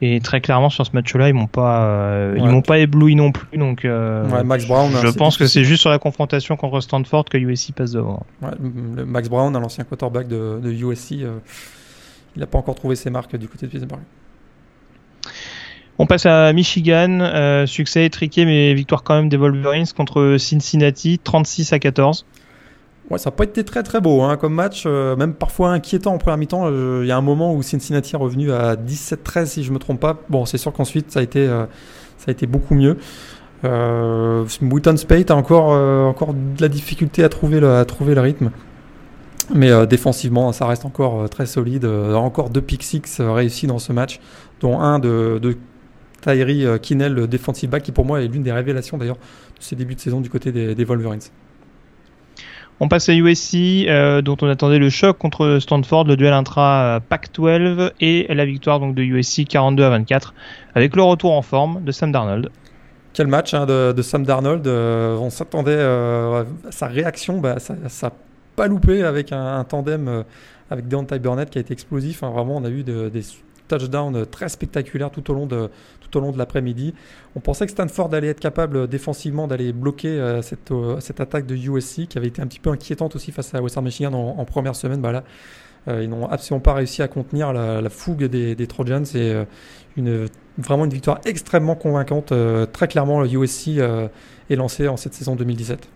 Et très clairement sur ce match-là, ils m'ont pas, ils m'ont pas ébloui non plus. Donc, Max Brown. Je pense que c'est juste sur la confrontation contre Stanford que USC passe devant. Max Brown, l'ancien quarterback de, de USC, il n'a pas encore trouvé ses marques du côté de Pittsburgh. On passe à Michigan, euh, succès étriqué mais victoire quand même des Wolverines contre Cincinnati, 36 à 14. Ouais, ça n'a pas été très très beau hein, comme match, euh, même parfois inquiétant en première mi-temps. Euh, il y a un moment où Cincinnati est revenu à 17-13 si je me trompe pas. Bon, c'est sûr qu'ensuite ça a été ça a été beaucoup mieux. Euh, Wheaton Spate a encore encore de la difficulté à trouver le, à trouver le rythme. Mais défensivement, ça reste encore très solide. encore deux pick six réussis dans ce match, dont un de, de Tyree euh, Kinnell, le defensive back, qui pour moi est l'une des révélations d'ailleurs de ces débuts de saison du côté des, Wolverines. On passe à USC, euh, dont on attendait le choc contre Stanford, le duel intra Pac-12 et la victoire donc de USC 42 à 24, avec le retour en forme de Sam Darnold. Quel match hein, de, Sam Darnold euh, On s'attendait à sa réaction, bah, ça n'a pas loupé avec un, tandem avec Deontay Burnett qui a été explosif. Hein. vraiment, on a eu des touchdowns très spectaculaires tout au long de, tout au long de l'après-midi. On pensait que Stanford allait être capable défensivement d'aller bloquer euh, cette, euh, cette, attaque de USC qui avait été un petit peu inquiétante aussi face à Western Michigan en, première semaine. Bah là, euh, ils n'ont absolument pas réussi à contenir la, fougue des, des, Trojans. C'est une, vraiment une victoire extrêmement convaincante. très clairement, le USC est lancé en cette saison 2017.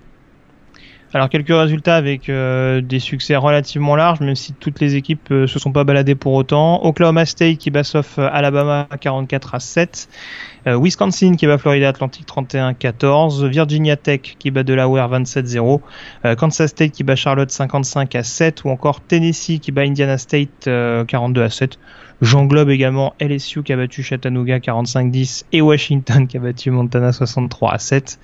Alors quelques résultats avec euh, des succès relativement larges, même si toutes les équipes euh, se sont pas baladées pour autant. Oklahoma State qui bat sauf euh, Alabama 44 à 7. Wisconsin qui bat Florida Atlantic 31-14, Virginia Tech qui bat Delaware 27-0, Kansas State qui bat Charlotte 55 à 7 ou encore Tennessee qui bat Indiana State 42 à 7. J'englobe également LSU qui a battu Chattanooga 45-10 et Washington qui a battu Montana 63 à 7.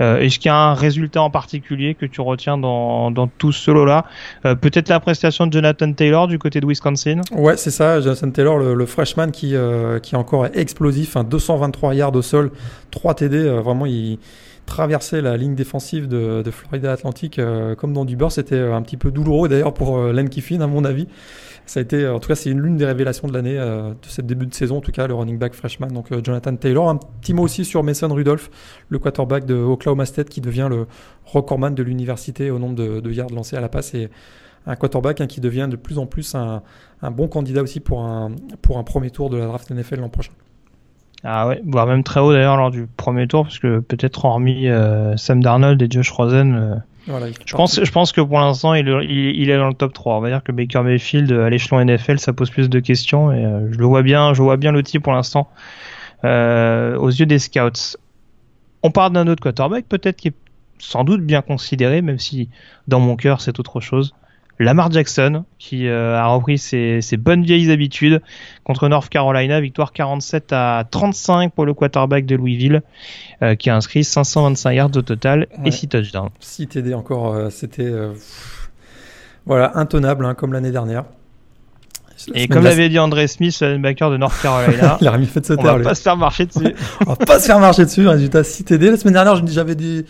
Euh, Est-ce qu'il y a un résultat en particulier que tu retiens dans, dans tout ce lot-là? Euh, Peut-être la prestation de Jonathan Taylor du côté de Wisconsin? Ouais, c'est ça. Jonathan Taylor, le, freshman qui, euh, qui est encore explosif. 223 yards au sol, 3 TD. Euh, vraiment, il traversait la ligne défensive de, Florida Atlantic comme dans du beurre. C'était un petit peu douloureux d'ailleurs pour Len Kiffin, à mon avis ça a été, en tout cas, c'est l'une des révélations de l'année, euh, de cette début de saison, en tout cas, le running back freshman, donc euh, Jonathan Taylor. Un petit mot aussi sur Mason Rudolph, le quarterback de Oklahoma State, qui devient le recordman de l'université au nombre de, yards lancés à la passe et un quarterback hein, qui devient de plus en plus un, bon candidat aussi pour un, pour un premier tour de la draft NFL l'an prochain. Ah ouais, voire même très haut d'ailleurs lors du premier tour, parce que peut-être hormis euh, Sam Darnold et Josh Rosen, je, pense, je pense que pour l'instant, il, il, est dans le top 3. On va dire que Baker Mayfield à l'échelon NFL, ça pose plus de questions. Et euh, je le vois bien, je vois bien l'outil pour l'instant euh, aux yeux des scouts. On parle d'un autre quarterback, peut-être qui est sans doute bien considéré, même si dans mon cœur c'est autre chose. Lamar Jackson, qui euh, a repris ses, bonnes vieilles habitudes contre North Carolina, victoire 47 à 35 pour le quarterback de Louisville, euh, qui a inscrit 525 yards au total et 6 touchdowns. 6 TD encore, euh, c'était voilà intenable hein, comme l'année dernière. Et comme l'avait dit André Smith, le linebacker de North Carolina, il a remis fait de on va pas se faire marcher dessus. on va pas se faire marcher dessus. Résultat 6 TD. La semaine dernière, j'avais des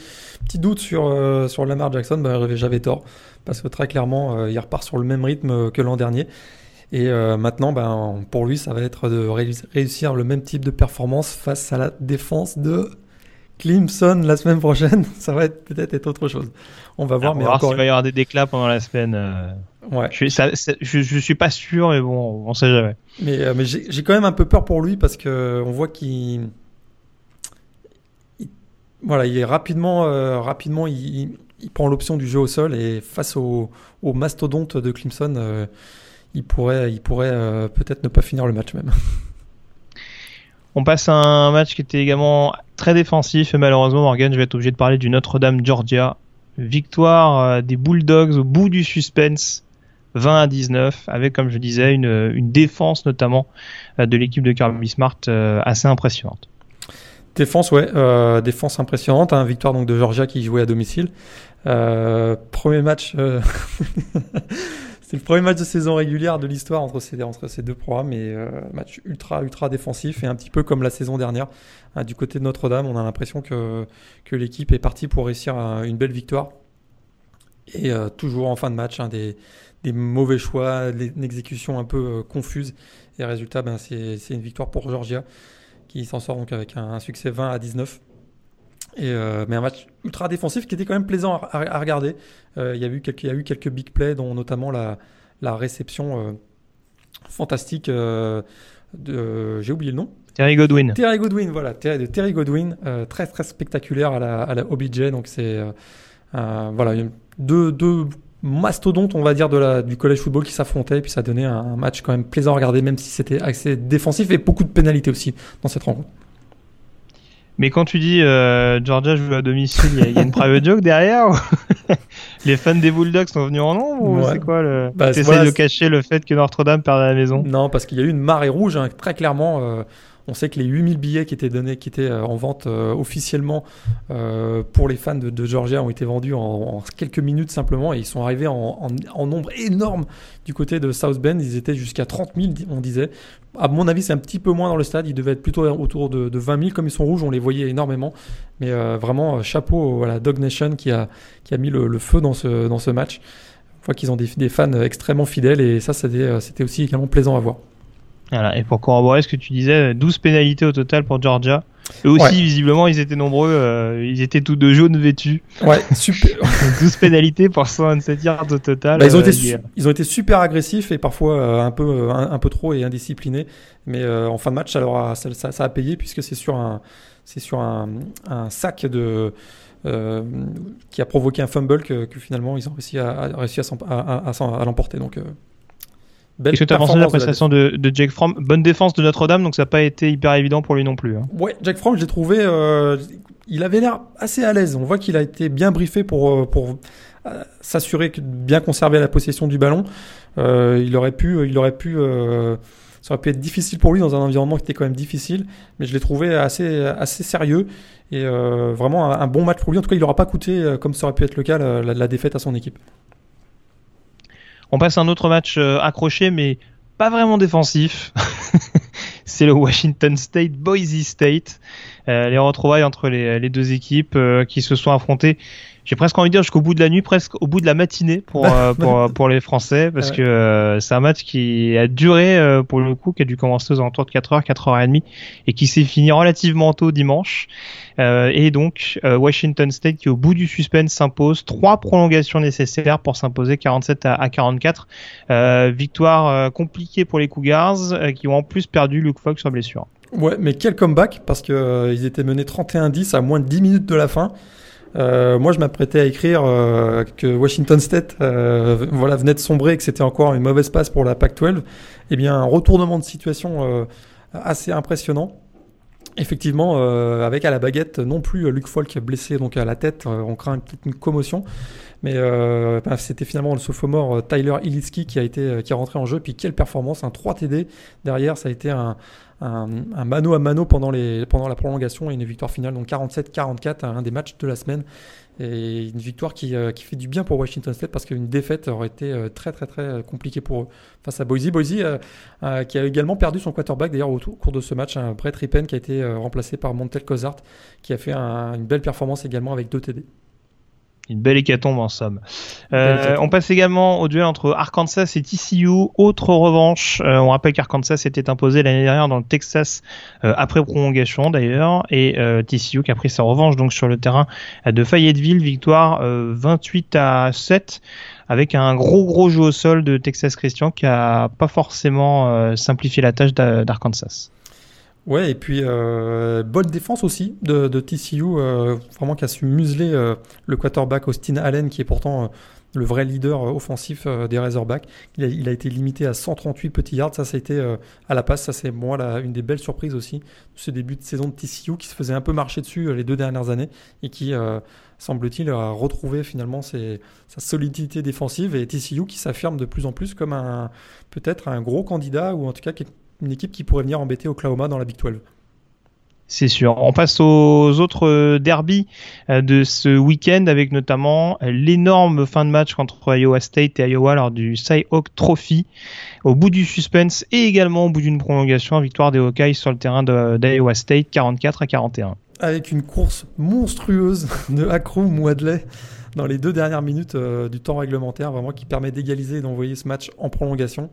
petits doutes sur sur Lamar Jackson, bah, j'avais tort parce que très clairement, euh, il repart sur le même rythme que l'an dernier. Et euh, maintenant, ben, pour lui, ça va être de réussir le même type de performance face à la défense de Clemson la semaine prochaine. Ça va être peut-être être autre chose. On va voir. mais voir s'il va y avoir des déclats pendant la semaine. Euh. Ouais. Je, je, suis pas sûr, mais bon, on sait jamais. Mais, mais j'ai quand même un peu peur pour lui parce que on voit qu'il, voilà, il est rapidement, rapidement, il, il prend l'option du jeu au sol et face au, mastodonte de Clemson, euh, il pourrait, il pourrait euh, peut-être ne pas finir le match même. On passe à un match qui était également très défensif et malheureusement Morgan, je vais être obligé de parler du Notre-Dame Georgia. Victoire euh, des Bulldogs au bout du suspense 20 à 19 avec comme je disais une, défense notamment de l'équipe de Kirby Smart assez impressionnante. Défense, ouais, euh, défense impressionnante. Hein, victoire donc de Georgia qui jouait à domicile. Euh, premier match, euh, c'est le premier match de saison régulière de l'histoire entre ces, entre ces deux programmes et match ultra ultra défensif et un petit peu comme la saison dernière. Hein, du côté de Notre-Dame, on a l'impression que, que l'équipe est partie pour réussir une belle victoire. Et toujours en fin de match, hein, des, des, mauvais choix, une exécution un peu confuse. Et résultat, ben, c'est une victoire pour Georgia qui s'en sort donc avec un, succès 20 à 19. Et, mais un match ultra défensif qui était quand même plaisant à, regarder. il, y a eu quelques, il y a eu quelques big plays, dont notamment la, la réception fantastique de. J'ai oublié le nom. Terry Godwin. Terry Godwin, voilà, Terry, de Terry Godwin, euh, très très spectaculaire à la, à la OBJ. Donc c'est euh, voilà deux, deux mastodontes, on va dire, de la, du college football qui s'affrontaient. Et puis ça donnait un, match quand même plaisant à regarder, même si c'était assez défensif et beaucoup de pénalités aussi dans cette rencontre. Mais quand tu dis euh, Georgia joue à domicile, il y, a une private joke derrière Les fans des Bulldogs sont venus en nombre ou c'est quoi le bah, de cacher le fait que Notre-Dame perd à la maison? Non, parce qu'il y a eu une marée rouge, hein, très clairement. Euh, on sait que les 8000 billets qui étaient donnés, qui étaient euh, en vente euh, officiellement euh, pour les fans de, Georgia ont été vendus en, quelques minutes simplement et ils sont arrivés en, nombre énorme du côté de South Bend. Ils étaient jusqu'à 30 000, on disait. À mon avis, c'est un petit peu moins dans le stade. Ils devaient être plutôt autour de, 20 000. Comme ils sont rouges, on les voyait énormément. Mais vraiment, chapeau à la Dog Nation qui a, mis le, feu dans ce, dans ce match. On voit qu'ils ont des, des, fans extrêmement fidèles et ça, c'était aussi également plaisant à voir. Voilà, et pour corroborer ce que tu disais, 12 pénalités au total pour Georgia. Eux aussi, visiblement, ils étaient nombreux. Euh, ils étaient tous de jaune vêtus. Ouais, super. 12 pénalités pour 127 yards au total. Bah, ils, ont été euh, ils ont été super agressifs et parfois euh, un, peu, un, peu trop et indisciplinés. Mais en fin de match, ça, a, ça, ça, a payé puisque c'est sur un, c'est sur un, un, sac de. qui a provoqué un fumble que, que, finalement ils ont réussi à, réussi à, à, à l'emporter. Donc que tu as pensé de la prestation de, de, Jake Fromm Bonne défense de Notre-Dame, donc ça n'a pas été hyper évident pour lui non plus. Hein. Ouais, Jake Fromm, je l'ai trouvé. Euh, il avait l'air assez à l'aise. On voit qu'il a été bien briefé pour, euh, pour euh, s'assurer de bien conserver la possession du ballon. Euh, il aurait pu. Il aurait pu euh, ça aurait pu être difficile pour lui dans un environnement qui était quand même difficile, mais je l'ai trouvé assez, assez sérieux et euh, vraiment un, bon match pour lui. En tout cas, il n'aura pas coûté, comme ça aurait pu être le cas, la, la défaite à son équipe. On passe à un autre match euh, accroché, mais pas vraiment défensif. c'est le Washington State Boise State. Euh, les retrouvailles entre les, deux équipes euh, qui se sont affrontées j'ai presque envie de dire jusqu'au bout de la nuit, presque au bout de la matinée pour euh, pour, pour les Français, parce que euh, c'est un match qui a duré euh, pour le coup, qui a dû commencer aux alentours de 4h, 4h30 et qui s'est fini relativement tôt dimanche. et donc Washington State qui au bout du suspense s'impose, trois prolongations nécessaires pour s'imposer 47 à, 44. victoire compliquée pour les Cougars qui ont en plus perdu Luke Fox sur blessure. Ouais, mais quel comeback parce que ils étaient menés 31-10 à moins de 10 minutes de la fin. Euh, moi, je m'apprêtais à écrire euh, que Washington State euh, voilà, venait de sombrer et que c'était encore une mauvaise passe pour la Pac-12. Eh bien, un retournement de situation assez impressionnant. Effectivement, avec à la baguette non plus Luke Falk blessé donc à la tête, on craint une petite commotion. Mais ben, c'était finalement le sophomore Tyler Ilitsky qui a été qui est rentré en jeu. Puis quelle performance, un 3 TD derrière, ça a été un, un, mano à mano pendant, la prolongation et une victoire finale, donc 47-44, un des matchs de la semaine. Et une victoire qui, euh, qui fait du bien pour Washington State parce qu'une défaite aurait été euh, très très très compliquée pour eux face à Boise. Boise euh, qui a également perdu son quarterback d'ailleurs au, cours de ce match, Brett Rippen qui a été remplacé par Montel Cozart qui a fait une belle performance également avec 2 TD. Une belle hécatombe en somme. Euh, on passe également au duel entre Arkansas et TCU. Autre revanche. Euh, on rappelle qu'Arkansas s'était imposé l'année dernière dans le Texas euh, après prolongation d'ailleurs et TCU qui a pris sa revanche donc sur le terrain de Fayetteville. Victoire 28 à 7 avec un gros gros jeu au sol de Texas Christian qui a pas forcément simplifié la tâche d'Arkansas. Ouais, et puis euh, bonne défense aussi de, de TCU, euh, vraiment qui a su museler euh, le quarterback Austin Allen, qui est pourtant le vrai leader offensif des Razorbacks. Il a, été limité à 138 petits yards, ça, ça a été à la passe, ça c'est moi une des belles surprises aussi, ce début de saison de TCU qui se faisait un peu marcher dessus les deux dernières années et qui, semble-t-il, a retrouvé finalement ses, sa solidité défensive. Et TCU qui s'affirme de plus en plus comme un peut-être un gros candidat ou en tout cas une équipe qui pourrait venir embêter Oklahoma dans la Big 12. C'est sûr. On passe aux autres euh, derbies euh, de ce week-end avec notamment l'énorme fin de match entre Iowa State et Iowa lors du Cyhawk Trophy. Au bout du suspense et également au bout d'une prolongation, victoire des Hawkeyes sur le terrain d'Iowa State 44 à 41. Avec une course monstrueuse de Akrum Wadley dans les deux dernières minutes du temps réglementaire, vraiment qui permet d'égaliser et d'envoyer ce match en prolongation.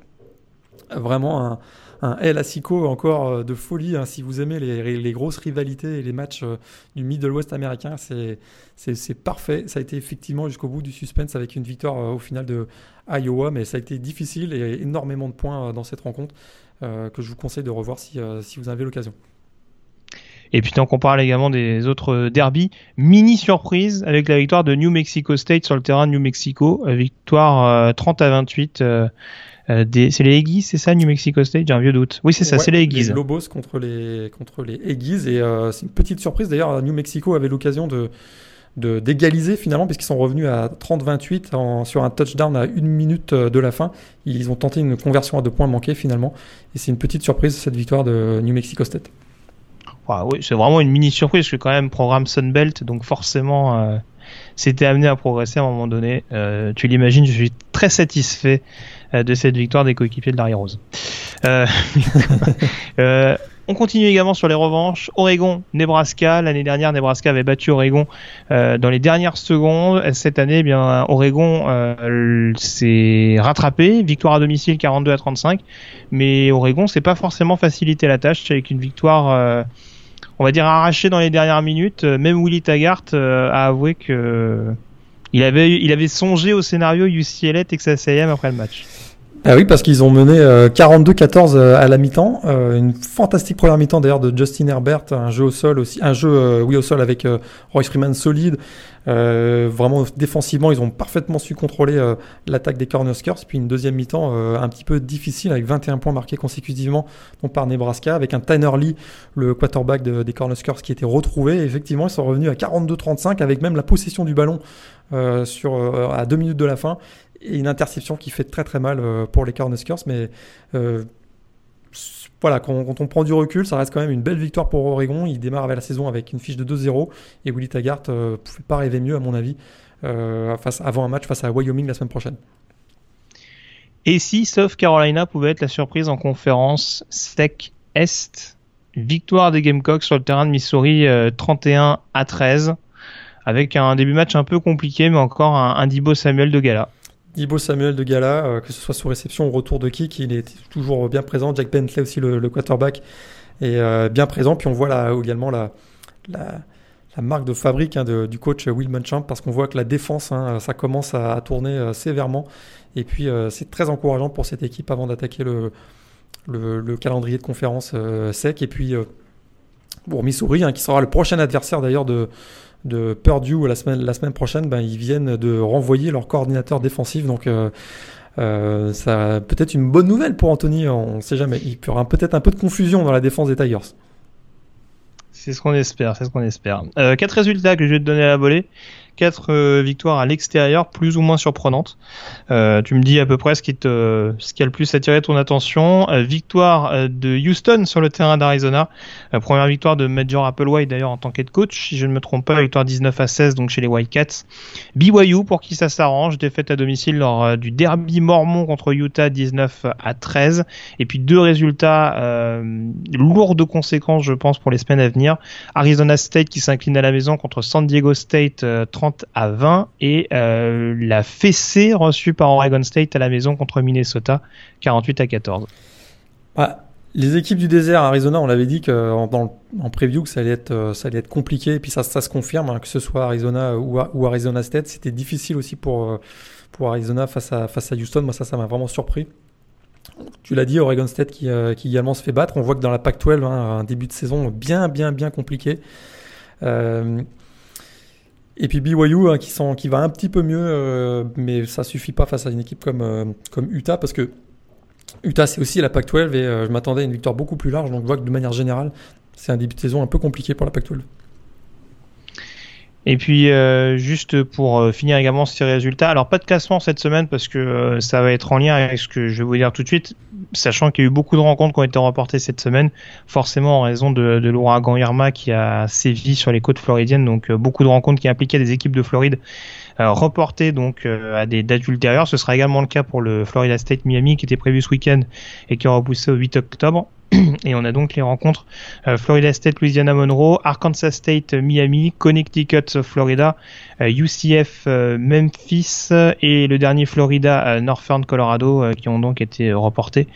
Vraiment un, un El Asico encore euh, de folie. Hein. si vous aimez les, grosses rivalités et les matchs euh, du Middle West américain, c'est parfait. Ça a été effectivement jusqu'au bout du suspense avec une victoire euh, au final de Iowa, mais ça a été difficile et énormément de points dans cette rencontre que je vous conseille de revoir si, vous avez l'occasion. Et puis tant qu'on parle également des autres derbies, mini surprise avec la victoire de New Mexico State sur le terrain de New Mexico, victoire 30 à 28 euh, c'est les Aggies, c'est ça, New Mexico State? J'ai un vieux doute. Oui, c'est ça, c'est les Aggies. Les Lobos contre les, contre les Aggies. Et euh, c'est une petite surprise. D'ailleurs, New Mexico avait l'occasion de d'égaliser finalement puisqu'ils sont revenus à 30-28 sur un touchdown à une minute euh, de la fin. Ils ont tenté une conversion à deux points manqués finalement. Et c'est une petite surprise cette victoire de New Mexico State. oui, c'est vraiment une mini surprise parce que quand même programme Sunbelt, donc forcément c'était amené à progresser à un moment donné. tu l'imagines, je suis très satisfait de cette victoire des coéquipiers de Larry Rose. Euh, euh, on continue également sur les revanches. Oregon, Nebraska. L'année dernière, Nebraska avait battu Oregon dans les dernières secondes. Cette année, eh bien Oregon s'est rattrapé. Victoire à domicile 42 à 35. Mais Oregon, c'est pas forcément facilité la tâche avec une victoire, on va dire arrachée dans les dernières minutes. Même Willy Taggart a avoué que il avait, il avait songé au scénario UCLA Texas A&M après le match. Ah oui, parce qu'ils ont mené 42-14 euh, euh, à la mi-temps. Euh, une fantastique première mi-temps d'ailleurs de Justin Herbert, un jeu au sol aussi, un jeu oui au sol avec Royce Freeman solide. vraiment défensivement, ils ont parfaitement su contrôler l'attaque des Cornhuskers. Puis une deuxième mi-temps un petit peu difficile avec 21 points marqués consécutivement par Nebraska, avec un Tanner Lee, le quarterback des Cornhuskers, qui était retrouvé. effectivement, ils sont revenus à 42-35 avec même la possession du ballon sur à deux minutes de la fin et une interception qui fait très très mal euh, pour les Cornhuskers. Mais euh, voilà, quand, on prend du recul, ça reste quand même une belle victoire pour Oregon. Il démarre avec la saison avec une fiche de 2-0 et Willy Taggart ne euh, pouvait pas rêver mieux à mon avis face, avant un match face à Wyoming la semaine prochaine. Et si South Carolina pouvait être la surprise en conférence SEC Est, victoire des Gamecocks sur le terrain de Missouri 31 à 13, avec un début match un peu compliqué, mais encore un, un Dibo Samuel de Gala. Ibo Samuel de Gala, euh, que ce soit sous réception ou retour de kick, il est toujours bien présent. Jack Bentley aussi, le, quarterback, est euh, bien présent. Puis on voit là également la, marque de fabrique hein, du coach Will Munchamp parce qu'on voit que la défense, hein, ça commence à, tourner euh, sévèrement. Et puis c'est très encourageant pour cette équipe avant d'attaquer le, le, calendrier de conférence sec. Et puis pour Missouri, hein, qui sera le prochain adversaire d'ailleurs de, de Purdue la semaine, la semaine prochaine, ben, ils viennent de renvoyer leur coordinateur défensif. Donc, euh, euh, ça peut-être une bonne nouvelle pour Anthony. On ne sait jamais. Il y aura peut-être un peu de confusion dans la défense des Tigers. C'est ce qu'on espère. Euh, quatre résultats que je vais te donner à la volée quatre euh, victoires à l'extérieur plus ou moins surprenantes. Euh, tu me dis à peu près ce qui, te, ce qui a le plus attiré ton attention. Euh, victoire de Houston sur le terrain d'Arizona. première victoire de Major Applewhite d'ailleurs en tant qu'head coach, si je ne me trompe pas, victoire 19 à 16 donc chez les Wildcats. BYU pour qui ça s'arrange, défaite à domicile lors du derby mormon contre Utah 19 à 13. Et puis deux résultats lourds de conséquences je pense pour les semaines à venir. Arizona State qui s'incline à la maison contre San Diego State 30 à 20 et euh, la fessée reçue par Oregon State à la maison contre Minnesota 48 à 14. Bah, les équipes du désert Arizona, on l'avait dit que en, en, preview que ça allait être, euh, ça allait être compliqué et puis ça, ça se confirme, hein, que ce soit Arizona ou, Arizona State, c'était difficile aussi pour, euh, pour Arizona face à, face à Houston. Moi, ça, ça m'a vraiment surpris. Tu l'as dit, Oregon State qui, qui, également se fait battre. On voit que dans la Pac-12, hein, un début de saison bien, bien, bien compliqué. Et puis BYU hein, qui, va un petit peu mieux, euh, mais ça suffit pas face à une équipe comme, euh, Utah parce que Utah c'est aussi la Pac-12 et euh, je m'attendais à une victoire beaucoup plus large. Donc je vois que de manière générale, c'est un début de saison un peu compliqué pour la Pac-12. Et puis juste pour finir également ces résultats, alors pas de classement cette semaine parce que ça va être en lien avec ce que je vais vous dire tout de suite, sachant qu'il y a eu beaucoup de rencontres qui ont été remportées cette semaine, forcément en raison de, l'ouragan Irma qui a sévi sur les côtes floridiennes, donc beaucoup de rencontres qui impliquaient des équipes de Floride reportées donc à des dates ultérieures. Ce sera également le cas pour le Florida State Miami qui était prévu ce week-end et qui est repoussé au 8 octobre. Et on a donc les rencontres euh, Florida State, Louisiana Monroe, Arkansas State, Miami, Connecticut, Florida, UCF, Memphis et le dernier Florida, Northern Colorado, qui ont donc été reportés.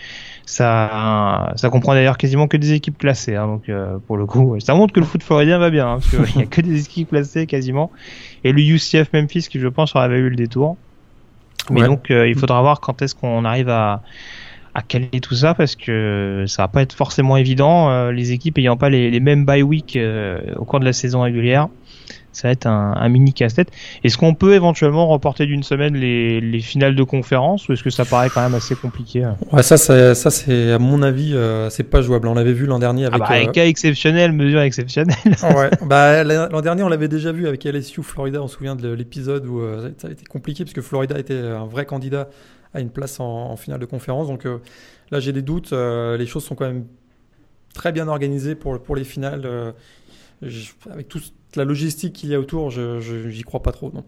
Ça, ça comprend d'ailleurs quasiment que des équipes classées. Hein, donc pour le coup, ça montre que le foot floridien va bien, hein, parce qu'il n'y a que des équipes classées quasiment. Et le UCF Memphis qui je pense aura eu le détour. Mais donc il faudra voir quand est-ce qu'on arrive à à caler tout ça parce que ça va pas être forcément évident. Euh, les équipes ayant pas les, mêmes bye week euh, au cours de la saison régulière, ça va être un, mini casse-tête. Est-ce qu'on peut éventuellement reporter d'une semaine les, finales de conférence ou est-ce que ça paraît quand même assez compliqué hein? Ouais, ça, ça c'est à mon avis, euh, c'est pas jouable. On l'avait vu l'an dernier avec. Ah bah, cas exceptionnel, mesure exceptionnelle. ouais, bah, l'an dernier, on l'avait déjà vu avec LSU Florida. On se souvient de l'épisode où ça a été compliqué parce que Florida était un vrai candidat à une place en, finale de conférence. Donc euh, là, j'ai des doutes. Euh, les choses sont quand même très bien organisées pour, pour les finales. Euh, avec toute la logistique qu'il y a autour, je j'y crois pas trop. Non.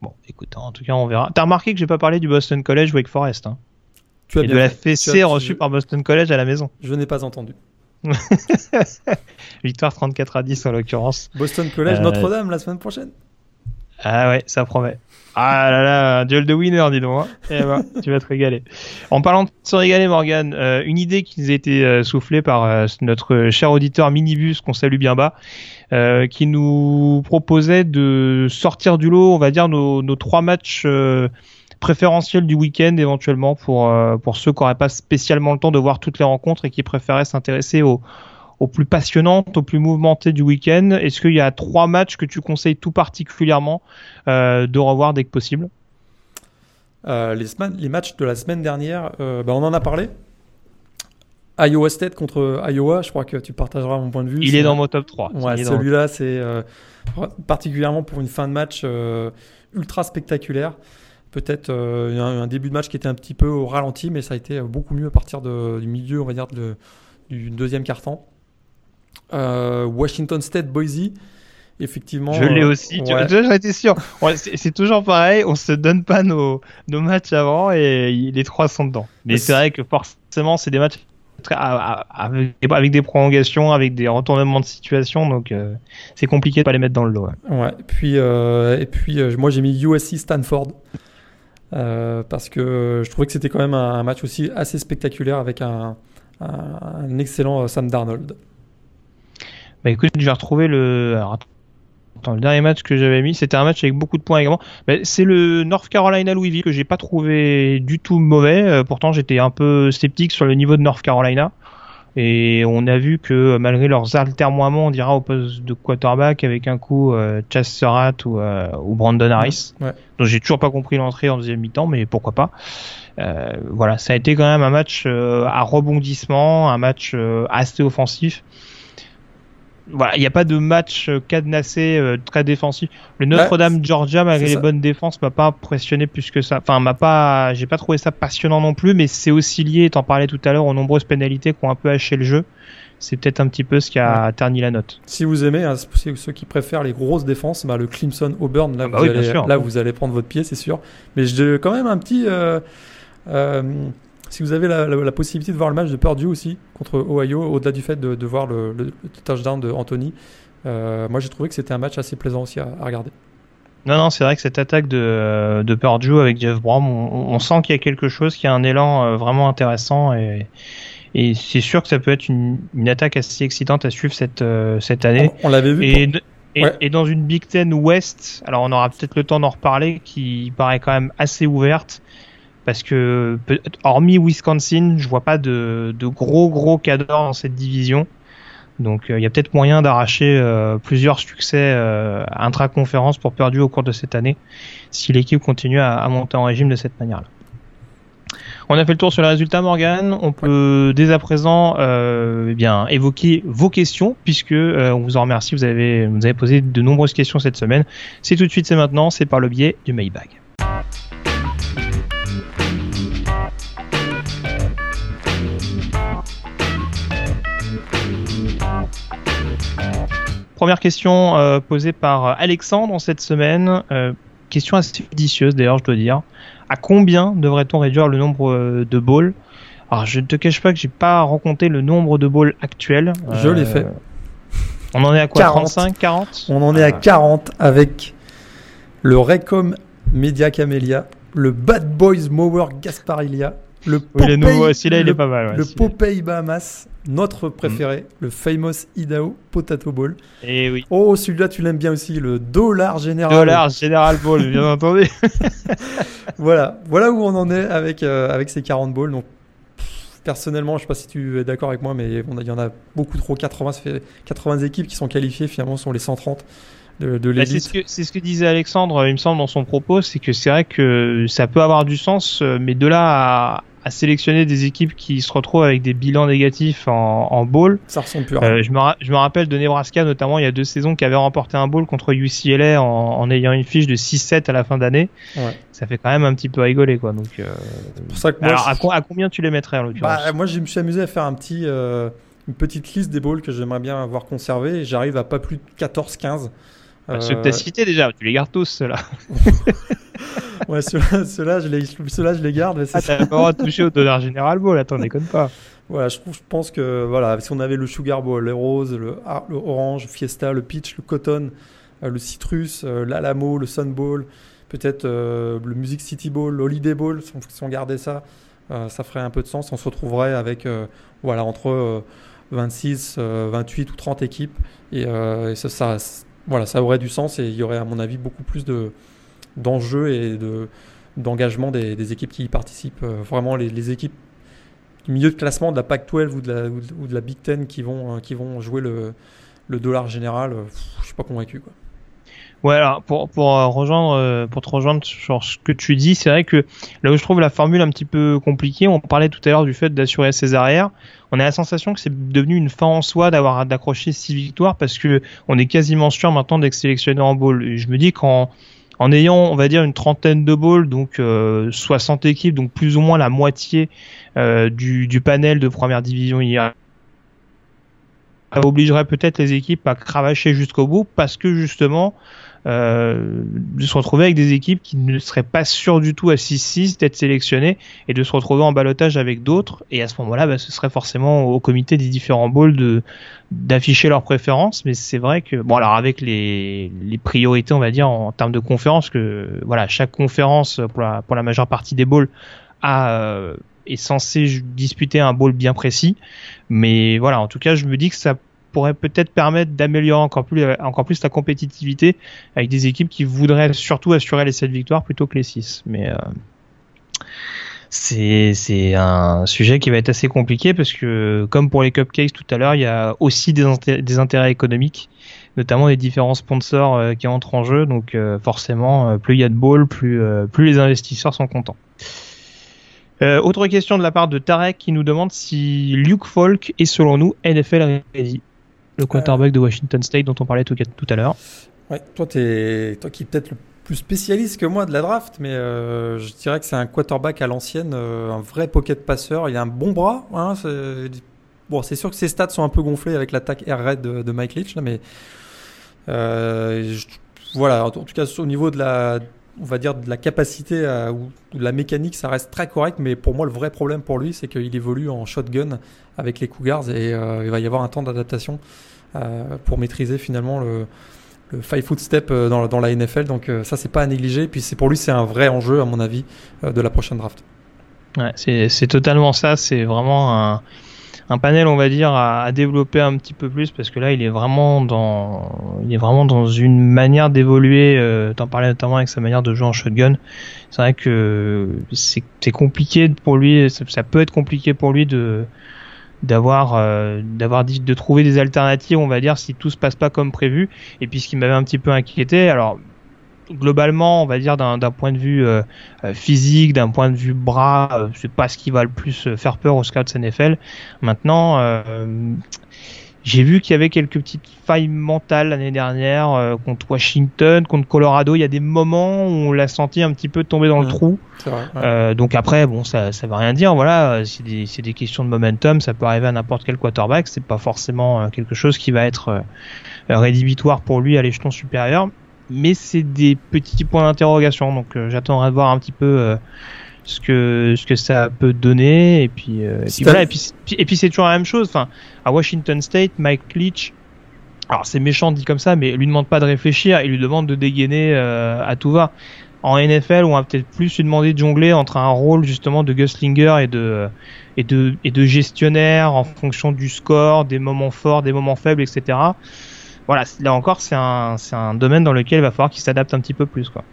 Bon, écoute, en tout cas, on verra. T'as remarqué que j'ai pas parlé du Boston College Wake Forest hein tu as Et de la fessée reçue par Boston College à la maison. Je n'ai pas entendu. Victoire 34 à 10 en l'occurrence. Boston College, Notre-Dame la semaine prochaine. Ah ouais, ça promet. Ah là là, duel de winner, dis donc. Hein. Eh ben, tu vas te régaler. En parlant de se régaler, Morgan, euh, une idée qui nous a été euh, soufflée par euh, notre cher auditeur Minibus, qu'on salue bien bas, qui nous proposait de sortir du lot, on va dire, nos, nos trois matchs préférentiels du week-end, éventuellement, pour, pour ceux qui n'auraient pas spécialement le temps de voir toutes les rencontres et qui préféraient s'intéresser aux au plus passionnantes, au plus mouvementées du week-end. Est-ce qu'il y a trois matchs que tu conseilles tout particulièrement euh, de revoir dès que possible? Euh, les, les, matchs de la semaine dernière, euh, bah, on en a parlé. Iowa State contre Iowa, je crois que tu partageras mon point de vue. Il est dans mon top 3. Ouais, celui-là, c'est particulièrement pour une fin de match ultra spectaculaire. Peut-être un, début de match qui était un petit peu au ralenti, mais ça a été beaucoup mieux à partir du milieu, on va dire, de, du deuxième quart-temps. Euh, Washington State Boise. Effectivement. Je l'ai aussi. Ouais. J'en étais sûr. c'est toujours pareil. On se donne pas nos, nos matchs avant et les trois sont dedans. Mais c'est vrai que forcément, c'est des matchs avec, des prolongations, avec des retournements de situation, donc euh, c'est compliqué de pas les mettre dans le lot. Ouais. Et puis, euh, et puis moi j'ai mis USC Stanford parce que je trouvais que c'était quand même un, match aussi assez spectaculaire avec un, un excellent Sam Darnold. Bah écoute, je vais retrouver le. le dernier match que j'avais mis, c'était un match avec beaucoup de points également. Bah, c'est le North Carolina Louisville que j'ai pas trouvé du tout mauvais. Euh, pourtant, j'étais un peu sceptique sur le niveau de North Carolina. Et on a vu que malgré leurs altermoiements, on dira au poste de quarterback avec un coup euh, Chas Surratt ou, euh, ou Brandon Harris, ouais. dont j'ai toujours pas compris l'entrée en deuxième mi-temps, mais pourquoi pas. Euh, voilà, ça a été quand même un match euh, à rebondissement, un match assez offensif voilà, il n'y a pas de match euh, cadenassé euh, très défensif. Le Notre-Dame Georgia, malgré les bonnes défenses, m'a pas impressionné plus que ça. Enfin, m'a pas, j'ai pas trouvé ça passionnant non plus, mais c'est aussi lié, t'en parlais tout à l'heure, aux nombreuses pénalités qui ont un peu haché le jeu. C'est peut-être un petit peu ce qui a terni la note. Si vous aimez, hein, ceux qui préfèrent les grosses défenses, bah, le Clemson Auburn, là, ah bah vous, allez, là vous allez prendre votre pied, c'est sûr. Mais je quand même un petit. Euh, si vous avez la, possibilité de voir le match de Purdue aussi contre Ohio, au-delà du fait de, voir le, touchdown de Anthony, euh, moi j'ai trouvé que c'était un match assez plaisant aussi à, regarder. Non, non, c'est vrai que cette attaque de, de Purdue avec Jeff Brom, on, sent qu'il y a quelque chose, qu'il y a un élan euh, vraiment intéressant et, et c'est sûr que ça peut être une, attaque assez excitante à suivre cette, euh, cette année. On, l'avait vu. Et, et, et, dans une Big Ten West, alors on aura peut-être le temps d'en reparler, qui paraît quand même assez ouverte parce que hormis Wisconsin, je vois pas de, gros gros cadres dans cette division. Donc euh, il y a peut-être moyen d'arracher euh, plusieurs succès euh, intra-conférence pour Purdue au cours de cette année, si l'équipe continue à, monter en régime de cette manière-là. On a fait le tour sur les résultats, Morgan. On peut dès à présent eh évoquer vos questions, puisque on vous en remercie. Vous avez, avez posé de nombreuses questions cette semaine. C'est tout de suite, c'est maintenant. C'est par le biais du Mailbag. Première question euh, posée par Alexandre cette semaine. Euh, question assez judicieuse d'ailleurs, je dois dire. À combien devrait-on réduire le nombre euh, de balls? Alors je ne te cache pas que j'ai pas rencontré le nombre de balls actuels. Je l'ai fait. On en est à quoi 35, 40 On en est à 40 avec le Recom Media Camellia, le Bad Boys Mower Gasparilia, le Popeye, là, il est pas mal. le Popeye Bahamas, notre préféré, le Famous Idaho Potato Ball. Et eh oui. Oh, celui-là, tu l'aimes bien aussi, le Dollar General. Dollar General Ball, bien entendu. voilà, voilà où on en est avec, euh, avec ces 40 balls. Donc, personnellement, je sais pas si tu es d'accord avec moi, mais il y en a beaucoup trop. 80, fait 80 équipes qui sont qualifiées, finalement, sont les 130 de, de bah, c'est ce, ce, que disait Alexandre, il me semble, dans son propos, c'est que c'est vrai que ça peut avoir du sens, euh, mais de là à, à sélectionner des équipes qui se retrouvent avec des bilans négatifs en, en bowl. Ça ressemble plus. Euh, je, me je me rappelle de Nebraska notamment il y a deux saisons qui avait remporté un bowl contre UCLA en, en ayant une fiche de 6-7 à la fin d'année. Ouais. Ça fait quand même un petit peu rigoler quoi. Donc, euh... pour ça que moi, Alors à, combien tu les mettrais en l'occurrence bah, Moi je me suis amusé à faire un petit, euh, une petite liste des bowls que j'aimerais bien avoir conservé j'arrive à pas plus de 14-15. Bah, ceux que tu as cités déjà, tu les gardes tous ceux-là. ouais, ceux-là, je, les, ceux je les garde. Ah, t'as pas toucher au dollar général ball, attends, déconne pas. Voilà, je, je pense que voilà, si on avait le Sugar Bowl, le rose, le, le orange, Fiesta, le peach, le cotton, euh, le citrus, euh, l'Alamo, le Sun Bowl, peut-être euh, le Music City Bowl, l'Holiday Bowl, si on, si on, gardait ça, euh, ça ferait un peu de sens. On se retrouverait avec voilà, entre 26, 28 ou 30 équipes. Et, et ça, ça, voilà, ça aurait du sens et il y aurait, à mon avis, beaucoup plus de, d'enjeux et de, d'engagement des, équipes qui y participent. Euh, vraiment, les, équipes du milieu de classement de la Pac-12 ou de la, ou de la Big Ten qui vont, euh, qui vont jouer le, le dollar général, euh, je suis pas convaincu. Quoi. Ouais, alors pour pour rejoindre pour te rejoindre sur ce que tu dis, c'est vrai que là où je trouve la formule un petit peu compliquée, on parlait tout à l'heure du fait d'assurer ses arrières. On a la sensation que c'est devenu une fin en soi d'avoir d'accrocher six victoires parce que on est quasiment sûr maintenant d'être sélectionné en bowl. Je me dis qu'en en ayant, on va dire, une trentaine de balls, donc euh, 60 équipes, donc plus ou moins la moitié euh, du, du, panel de première division hier, ça obligerait peut-être les équipes à cravacher jusqu'au bout parce que justement euh, de se retrouver avec des équipes qui ne seraient pas sûres du tout à 6-6 d'être sélectionnées et de se retrouver en balotage avec d'autres. Et à ce moment-là, bah, ce serait forcément au comité des différents bowls de d'afficher leurs préférences. Mais c'est vrai que bon, alors avec les, les priorités, on va dire en termes de conférences, que voilà, chaque conférence pour la pour la majeure partie des bowls a euh, est censé disputer un bowl bien précis. Mais voilà, en tout cas, je me dis que ça pourrait peut-être permettre d'améliorer encore plus, encore plus la compétitivité avec des équipes qui voudraient surtout assurer les 7 victoires plutôt que les 6. Mais euh, c'est un sujet qui va être assez compliqué parce que, comme pour les cupcakes tout à l'heure, il y a aussi des, intérêts, économiques, notamment les différents sponsors euh, qui entrent en jeu. Donc euh, forcément, euh, plus il y a de balles, plus, euh, plus les investisseurs sont contents. Euh, autre question de la part de Tarek qui nous demande si Luke Falk est selon nous NFL ready le quarterback de Washington State dont on parlait tout, à l'heure. Ouais, toi, es, toi qui es peut-être le plus spécialiste que moi de la draft, mais euh, je dirais que c'est un quarterback à l'ancienne, euh, un vrai pocket passeur. Il a un bon bras. Hein. Bon, c'est sûr que ses stats sont un peu gonflés avec l'attaque air raid de, Mike Leach, mais euh, voilà. En tout cas, au niveau de la, on va dire de la capacité ou de la mécanique, ça reste très correct. Mais pour moi, le vrai problème pour lui, c'est qu'il évolue en shotgun avec les Cougars et il va y avoir un temps d'adaptation pour maîtriser finalement le, le five foot step euh, dans, la NFL. Donc euh, ça, c'est pas à négliger. Puis c'est pour lui, c'est un vrai enjeu à mon avis euh, de la prochaine draft. C'est totalement ça. C'est vraiment un, panel, on va dire, à, développer un petit peu plus parce que là, il est vraiment dans, il est vraiment dans une manière d'évoluer. Euh, T'en parlais notamment avec sa manière de jouer en shotgun. C'est vrai que c'est compliqué pour lui. Ça, peut être compliqué pour lui de d'avoir euh, d'avoir de trouver des alternatives on va dire si tout se passe pas comme prévu. Et puis ce qui m'avait un petit peu inquiété alors globalement on va dire d'un point de vue euh, physique d'un point de vue bras euh, c'est pas ce qui va le plus faire peur aux scouts NFL maintenant j'ai vu qu'il y avait quelques petites failles mentales l'année dernière euh, contre Washington, contre Colorado. Il y a des moments où on l'a senti un petit peu tomber dans Mmh. le trou. Vrai, ouais. euh, donc après, bon, ça, ça veut rien dire. Voilà, c'est des, des, questions de momentum. Ça peut arriver à n'importe quel quarterback. C'est pas forcément euh, quelque chose qui va être euh, rédhibitoire pour lui à l'échelon supérieur. Mais c'est des petits points d'interrogation. Donc euh, j'attendrai de voir un petit peu ce que ce que ça peut donner et puis et puis voilà et puis et puis c'est toujours la même chose enfin à Washington State Mike Leach alors c'est méchant dit comme ça mais il lui demande pas de réfléchir il lui demande de dégainer à tout va en NFL on va peut-être plus lui demander de jongler entre un rôle justement de Guslinger et de et de et de gestionnaire en fonction du score des moments forts des moments faibles etc voilà là encore c'est un c'est un domaine dans lequel il va falloir qu'il s'adapte un petit peu plus quoi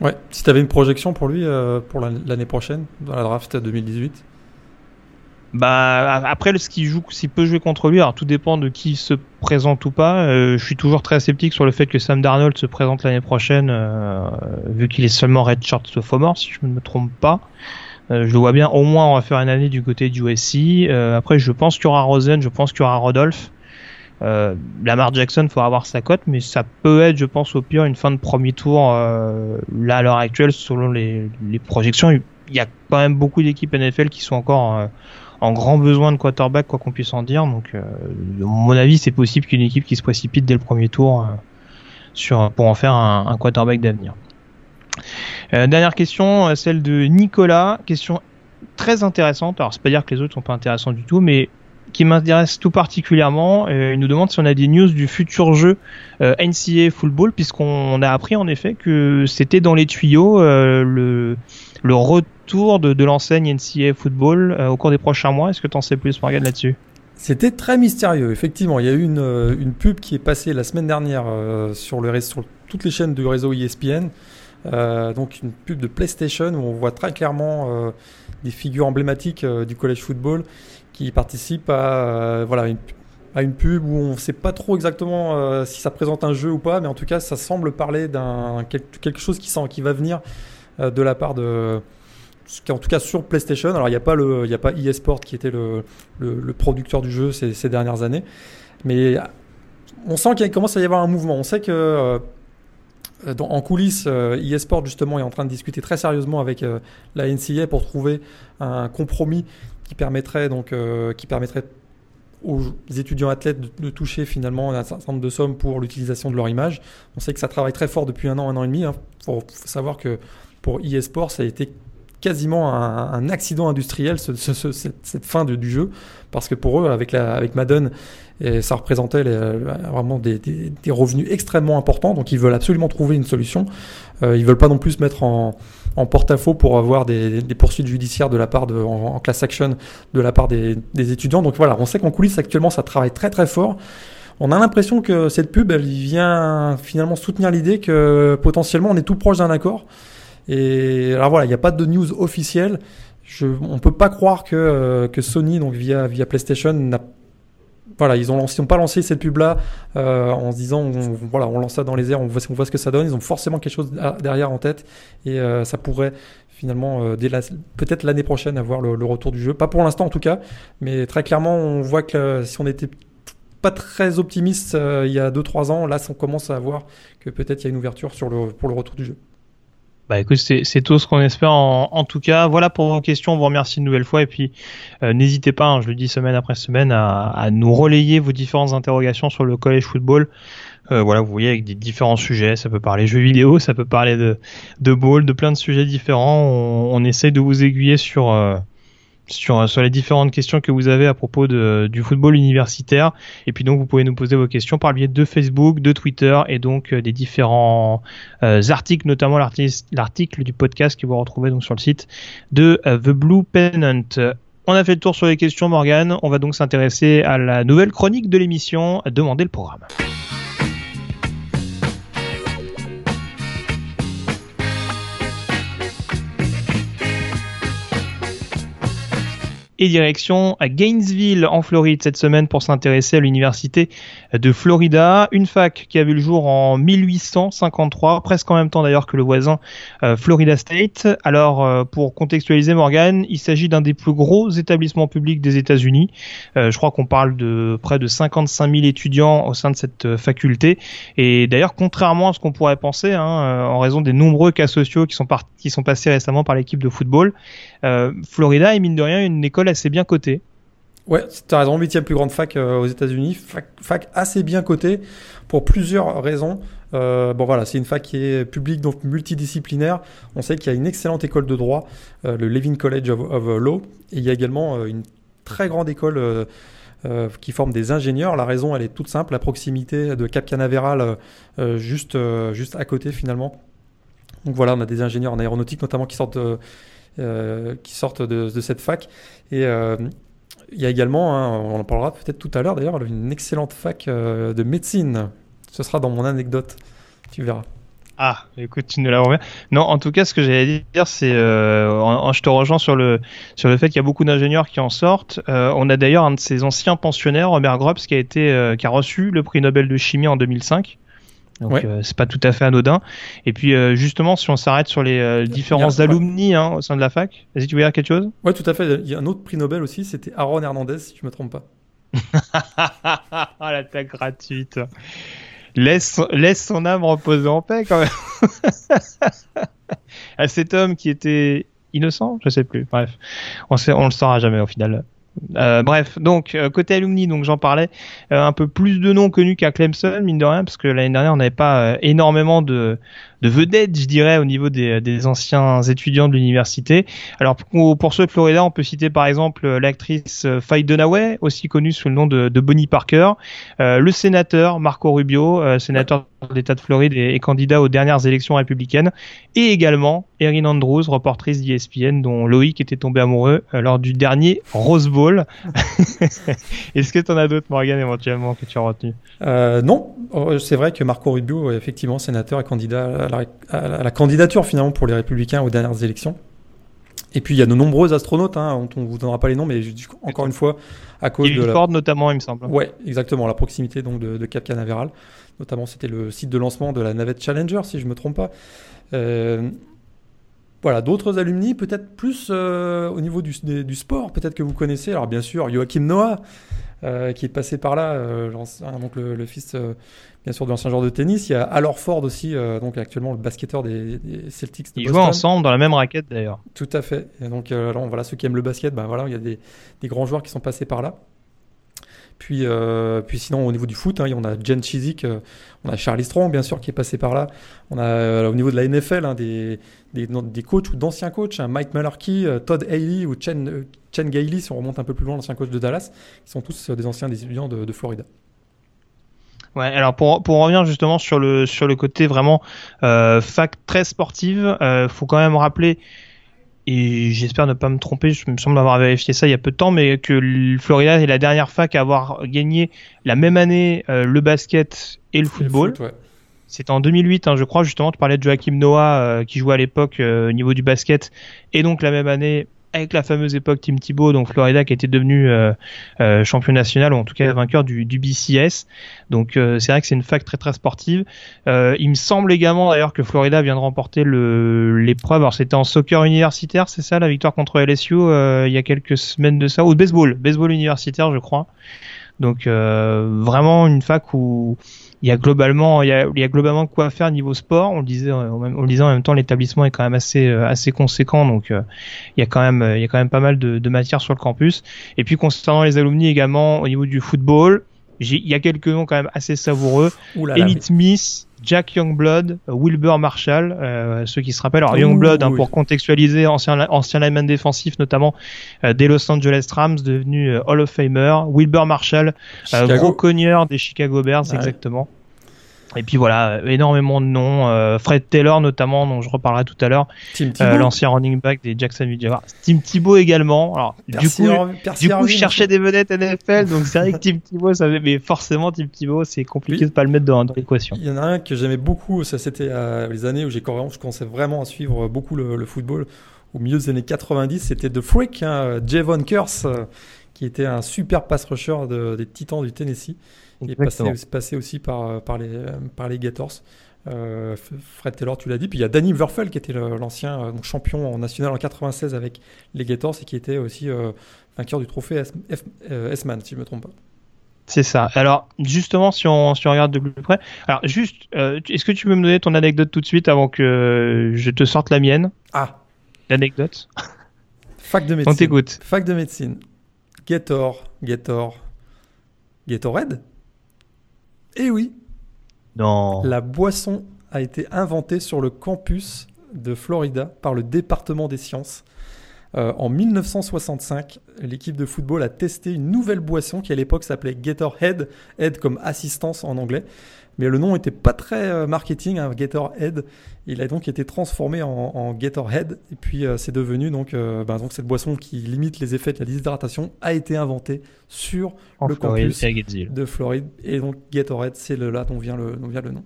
Ouais, si tu avais une projection pour lui euh, pour l'année prochaine, dans la draft 2018 bah après ce qu'il joue, s'il peut jouer contre lui, tout dépend de qui se présente ou pas. Euh, je suis toujours très sceptique sur le fait que Sam Darnold se présente l'année prochaine, euh, vu qu'il est seulement redshirt sophomore, si je ne me trompe pas. je le vois bien, au moins on va faire une année du côté du USC. après, je pense qu'il y aura Rosen, je pense qu'il y aura Rodolphe. Euh, Lamar Jackson, faut avoir sa cote, mais ça peut être, je pense, au pire, une fin de premier tour. Euh, là, à l'heure actuelle, selon les, projections, il y a quand même beaucoup d'équipes NFL qui sont encore euh, en grand besoin de quarterback, quoi qu'on puisse en dire. Donc, à mon avis, c'est possible qu'une équipe qui se précipite dès le premier tour pour en faire un, un quarterback d'avenir. dernière question, celle de Nicolas. Question très intéressante. Alors, c'est pas dire que les autres sont pas intéressants du tout, mais qui m'intéresse tout particulièrement. Euh, il nous demande si on a des news du futur jeu euh, NCAA Football, puisqu'on a appris en effet que c'était dans les tuyaux euh, le, retour de, de l'enseigne NCAA Football au cours des prochains mois. Est-ce que tu en sais plus, Morgan, là-dessus? C'était très mystérieux, effectivement. Il y a eu une, pub qui est passée la semaine dernière sur toutes les chaînes du réseau ESPN. donc une pub de PlayStation où on voit très clairement des figures emblématiques du college football qui participe à, euh, voilà, une, à une pub où on ne sait pas trop exactement euh, si ça présente un jeu ou pas, mais en tout cas, ça semble parler d'un quelque chose qui, sent, qui va venir euh, de la part de en tout cas sur PlayStation. Alors il n'y a pas a pas eSport qui était le, le, producteur du jeu ces, dernières années, mais on sent qu'il commence à y avoir un mouvement. On sait que en coulisses, eSport justement est en train de discuter très sérieusement avec la NCA pour trouver un compromis qui permettrait donc euh, qui permettrait aux étudiants athlètes de, toucher finalement un certain nombre de sommes pour l'utilisation de leur image. On sait que ça travaille très fort depuis un an, un an et demi. Il hein. faut, savoir que pour eSport, ça a été quasiment un, accident industriel cette, fin du jeu parce que pour eux avec la avec Madden et ça représentait vraiment des, revenus extrêmement importants donc ils veulent absolument trouver une solution euh, ils veulent pas non plus se mettre en, en porte-à-faux pour avoir des, poursuites judiciaires de la part de en, class action de la part des, étudiants donc voilà on sait qu'en coulisses actuellement ça travaille très très fort on a l'impression que cette pub, elle vient finalement soutenir l'idée que potentiellement on est tout proche d'un accord. Et alors voilà, il n'y a pas de news officielle. On peut pas croire que, euh, Sony, donc via, PlayStation, n'a voilà, ils ont lancé, ont pas lancé cette pub là euh, en se disant on, voilà, on lance ça dans les airs, on voit, ce que ça donne. Ils ont forcément quelque chose derrière en tête et euh, ça pourrait finalement euh, peut-être l'année prochaine avoir le, retour du jeu. Pas pour l'instant en tout cas, mais très clairement on voit que si on était pas très optimiste il y a 2-3 ans, là on commence à voir que peut-être il y a une ouverture pour le retour du jeu. Bah écoute, c'est tout ce qu'on espère en, tout cas. Voilà pour vos questions, on vous remercie une nouvelle fois et puis euh, n'hésitez pas, hein, je le dis semaine après semaine, à, à, nous relayer vos différentes interrogations sur le collège football. Euh, voilà, vous voyez avec des différents sujets, ça peut parler jeux vidéo, ça peut parler de, de ball, de plein de sujets différents. On, on essaie de vous aiguiller sur euh, sur, les différentes questions que vous avez à propos du football universitaire. Et puis donc vous pouvez nous poser vos questions par le biais de Facebook, de Twitter et donc euh, des différents euh, articles, notamment l'article du podcast que vous retrouvez donc sur le site de euh, The Blue Pennant. On a fait le tour sur les questions, Morgan. On va donc s'intéresser à la nouvelle chronique de l'émission, Demander le programme. Et direction à Gainesville en Floride cette semaine pour s'intéresser à l'université de Florida, une fac qui a vu le jour en 1853, presque en même temps d'ailleurs que le voisin euh, Florida State. Alors euh, pour contextualiser Morgan, il s'agit d'un des plus gros établissements publics des États-Unis. Euh, je crois qu'on parle de près de 55 000 étudiants au sein de cette faculté. Et d'ailleurs, contrairement à ce qu'on pourrait penser, hein, en raison des nombreux cas sociaux qui sont, qui sont passés récemment par l'équipe de football, Florida est mine de rien une école assez bien cotée. Ouais, tu as raison, huitième plus grande fac euh, aux États-Unis, fac, assez bien cotée pour plusieurs raisons. Euh, bon voilà, c'est une fac qui est publique, donc multidisciplinaire. On sait qu'il y a une excellente école de droit, euh, le Levin College of, Law, et il y a également euh, une très grande école euh, euh, qui forme des ingénieurs. La raison, elle est toute simple, la proximité de Cap Canaveral, euh, euh, juste, euh, juste à côté finalement. Donc voilà, on a des ingénieurs en aéronautique notamment qui sortent euh, qui sortent de, cette fac. Et euh, il y a également, on en parlera peut-être tout à l'heure d'ailleurs, une excellente fac euh, de médecine. Ce sera dans mon anecdote, tu verras. Ah, écoute, tu nous l'as remis. Non, en tout cas, ce que j'allais dire, c'est, euh, en- je te rejoins sur le sur le fait qu'il y a beaucoup d'ingénieurs qui en sortent. Euh, on a d'ailleurs un de ses anciens pensionnaires, Robert Grobbs, qui a été, euh, qui a reçu le prix Nobel de chimie en 2005. Donc Ouais. euh, c'est pas tout à fait anodin. Et puis euh, justement, si on s'arrête sur les euh, différents alumni hein, au sein de la fac, vas-y, tu veux dire quelque chose? Ouais, tout à fait. Il y a un autre prix Nobel aussi, c'était Aaron Hernandez, si je me trompe pas. Ah, l'attaque gratuite. Laisse, laisse son âme reposer en paix quand même. à cet homme qui était innocent, je sais plus. Bref, on, sait, on le saura jamais au final. Euh, bref, donc euh, côté alumni, donc j'en parlais, euh, un peu plus de noms connus qu'à Clemson, mine de rien, parce que l'année dernière on n'avait pas euh, énormément de, de vedettes, je dirais, au niveau des, anciens étudiants de l'université. Alors pour, pour ceux de Florida, on peut citer par exemple l'actrice euh, Faye Dunaway, aussi connue sous le nom de, Bonnie Parker, euh, le sénateur Marco Rubio, euh, sénateur de l'État de Floride et, candidat aux dernières élections républicaines, et également Erin Andrews, reportrice d'ESPN, dont Loïc était tombé amoureux lors du dernier Rose Bowl. Est-ce que tu en as d'autres, Morgan, éventuellement, que tu as retenu non, Euh, c'est vrai que Marco Rubio, effectivement, sénateur et candidat la, à la- candidature finalement pour les Républicains aux dernières élections. Et puis il y a de nombreux astronautes, hein, dont on vous donnera pas les noms, mais je- encore une fois, à cause de David la... Ford, notamment, il me semble. Ouais, exactement, la proximité donc de, de Cap Canaveral. Notamment, c'était le site de lancement de la navette Challenger, si je me trompe pas. Euh, voilà, d'autres alumni, peut-être plus euh, au niveau du, des- du sport, peut-être que vous connaissez. Alors bien sûr, Joachim Noah, euh, qui est passé par là, l'ancien- donc le, le fils, bien sûr, de l'ancien joueur de tennis. Il y a Al Horford aussi, euh, donc actuellement le basketteur des, des Celtics de Ils Boston. jouent ensemble dans la même raquette, d'ailleurs. Tout à fait. Et donc, euh, alors, voilà, ceux qui aiment le basket, ben voilà, il y a des, des grands joueurs qui sont passés par là. Puis, euh, puis sinon, au niveau du foot, hein, on a Jen Chizik, on a Charlie Strong, bien sûr, qui est passé par là. On a au niveau de la NFL hein, des, des, des coachs ou d'anciens coachs, hein, Mike Mularkey, euh, Todd Haley ou Chen, Chen Gailey, si on remonte un peu plus loin, l'ancien coach de Dallas, qui sont tous des anciens des étudiants de, de Florida. Ouais, alors pour, pour revenir justement sur le, sur le côté vraiment euh, fac très sportive, euh, faut quand même rappeler, et j'espère ne pas me tromper, je me semble avoir vérifié ça il y a peu de temps, mais que le Florida est la dernière fac à avoir gagné la même année euh, le basket et le football. Le foot, ouais. C'était en 2008, hein, je crois, justement, tu parlais de Joachim Noah euh, qui jouait à l'époque euh, au niveau du basket, et donc la même année avec la fameuse époque Tim Thibault, donc Florida qui était devenu euh, euh, champion national, ou en tout cas vainqueur du, du BCS. Donc euh, c'est vrai que c'est une fac très très sportive. Euh, il me semble également d'ailleurs que Florida vient de remporter l'épreuve, alors c'était en soccer universitaire, c'est ça, la victoire contre LSU euh, il y a quelques semaines de ça, ou de baseball, baseball universitaire je crois. Donc euh, vraiment une fac où il y a globalement il y a, il y a globalement quoi faire niveau sport. On le disait, en même- on le disait en même temps, l'établissement est quand même assez euh, assez conséquent, donc euh, il y a quand même il y a quand même pas mal de, de matière sur le campus. Et puis concernant les alumni également au niveau du football, il y a quelques noms quand même assez savoureux. Elliot Smith, Jack Youngblood, Wilbur Marshall, euh, ceux qui se rappellent. Alors Ouh, Youngblood, hein, oui. pour contextualiser, ancien, ancien lineman défensif notamment euh, des Los Angeles Rams, devenu euh, Hall of Famer. Wilbur Marshall, euh, gros cogneur des Chicago Bears, ouais. exactement. Et puis voilà, euh, énormément de noms. euh, Fred Taylor notamment, dont je reparlerai tout à l'heure, euh, l'ancien running back des Jacksonville Jaguars. Tim Thibault également. Alors du coup, Percy du coup, je cherchais des vedettes NFL, donc c'est vrai que Tim Thibault, ça mais forcément, Tim Thibault, c'est compliqué Oui. de pas le mettre dans, dans l'équation. Il y en a un que j'aimais beaucoup, ça c'était euh, les années où j'ai je commençais vraiment à suivre beaucoup le, le football. Au milieu des années 90, c'était The Freak, hein, Javon Curse, qui était un super pass rusher de- des Titans du Tennessee. Il est passé, aussi par, par, les, euh, par les Gators. Euh, Fred Taylor, tu l'as dit. Puis il y a Danny Werfel, qui était l'ancien euh, champion en national en 96 avec les Gators et qui était aussi euh, vainqueur du trophée euh, S-Man, si je ne me trompe pas. C'est ça. Alors, justement, si on, si on regarde de plus près, alors juste, euh, est-ce que tu peux me donner ton anecdote tout de suite avant que je te sorte la mienne, Ah, l'anecdote? Fac de On médecine. t'écoute. Fac de médecine. Gator, Gator, Gatorade? Eh oui, Non. La boisson a été inventée sur le campus de Florida par le département des sciences. Euh, en 1965, l'équipe de football a testé une nouvelle boisson qui à l'époque s'appelait Gatorhead, head comme assistance en anglais. Mais le nom n'était pas très euh, marketing, hein, Gatorhead. Il a donc été transformé en, en Gatorhead. Et puis euh, c'est devenu donc, euh, ben, donc cette boisson qui limite les effets de la déshydratation a été inventée sur En le Floride campus de Floride. Et donc Gatorhead, c'est là dont vient le, dont vient le nom.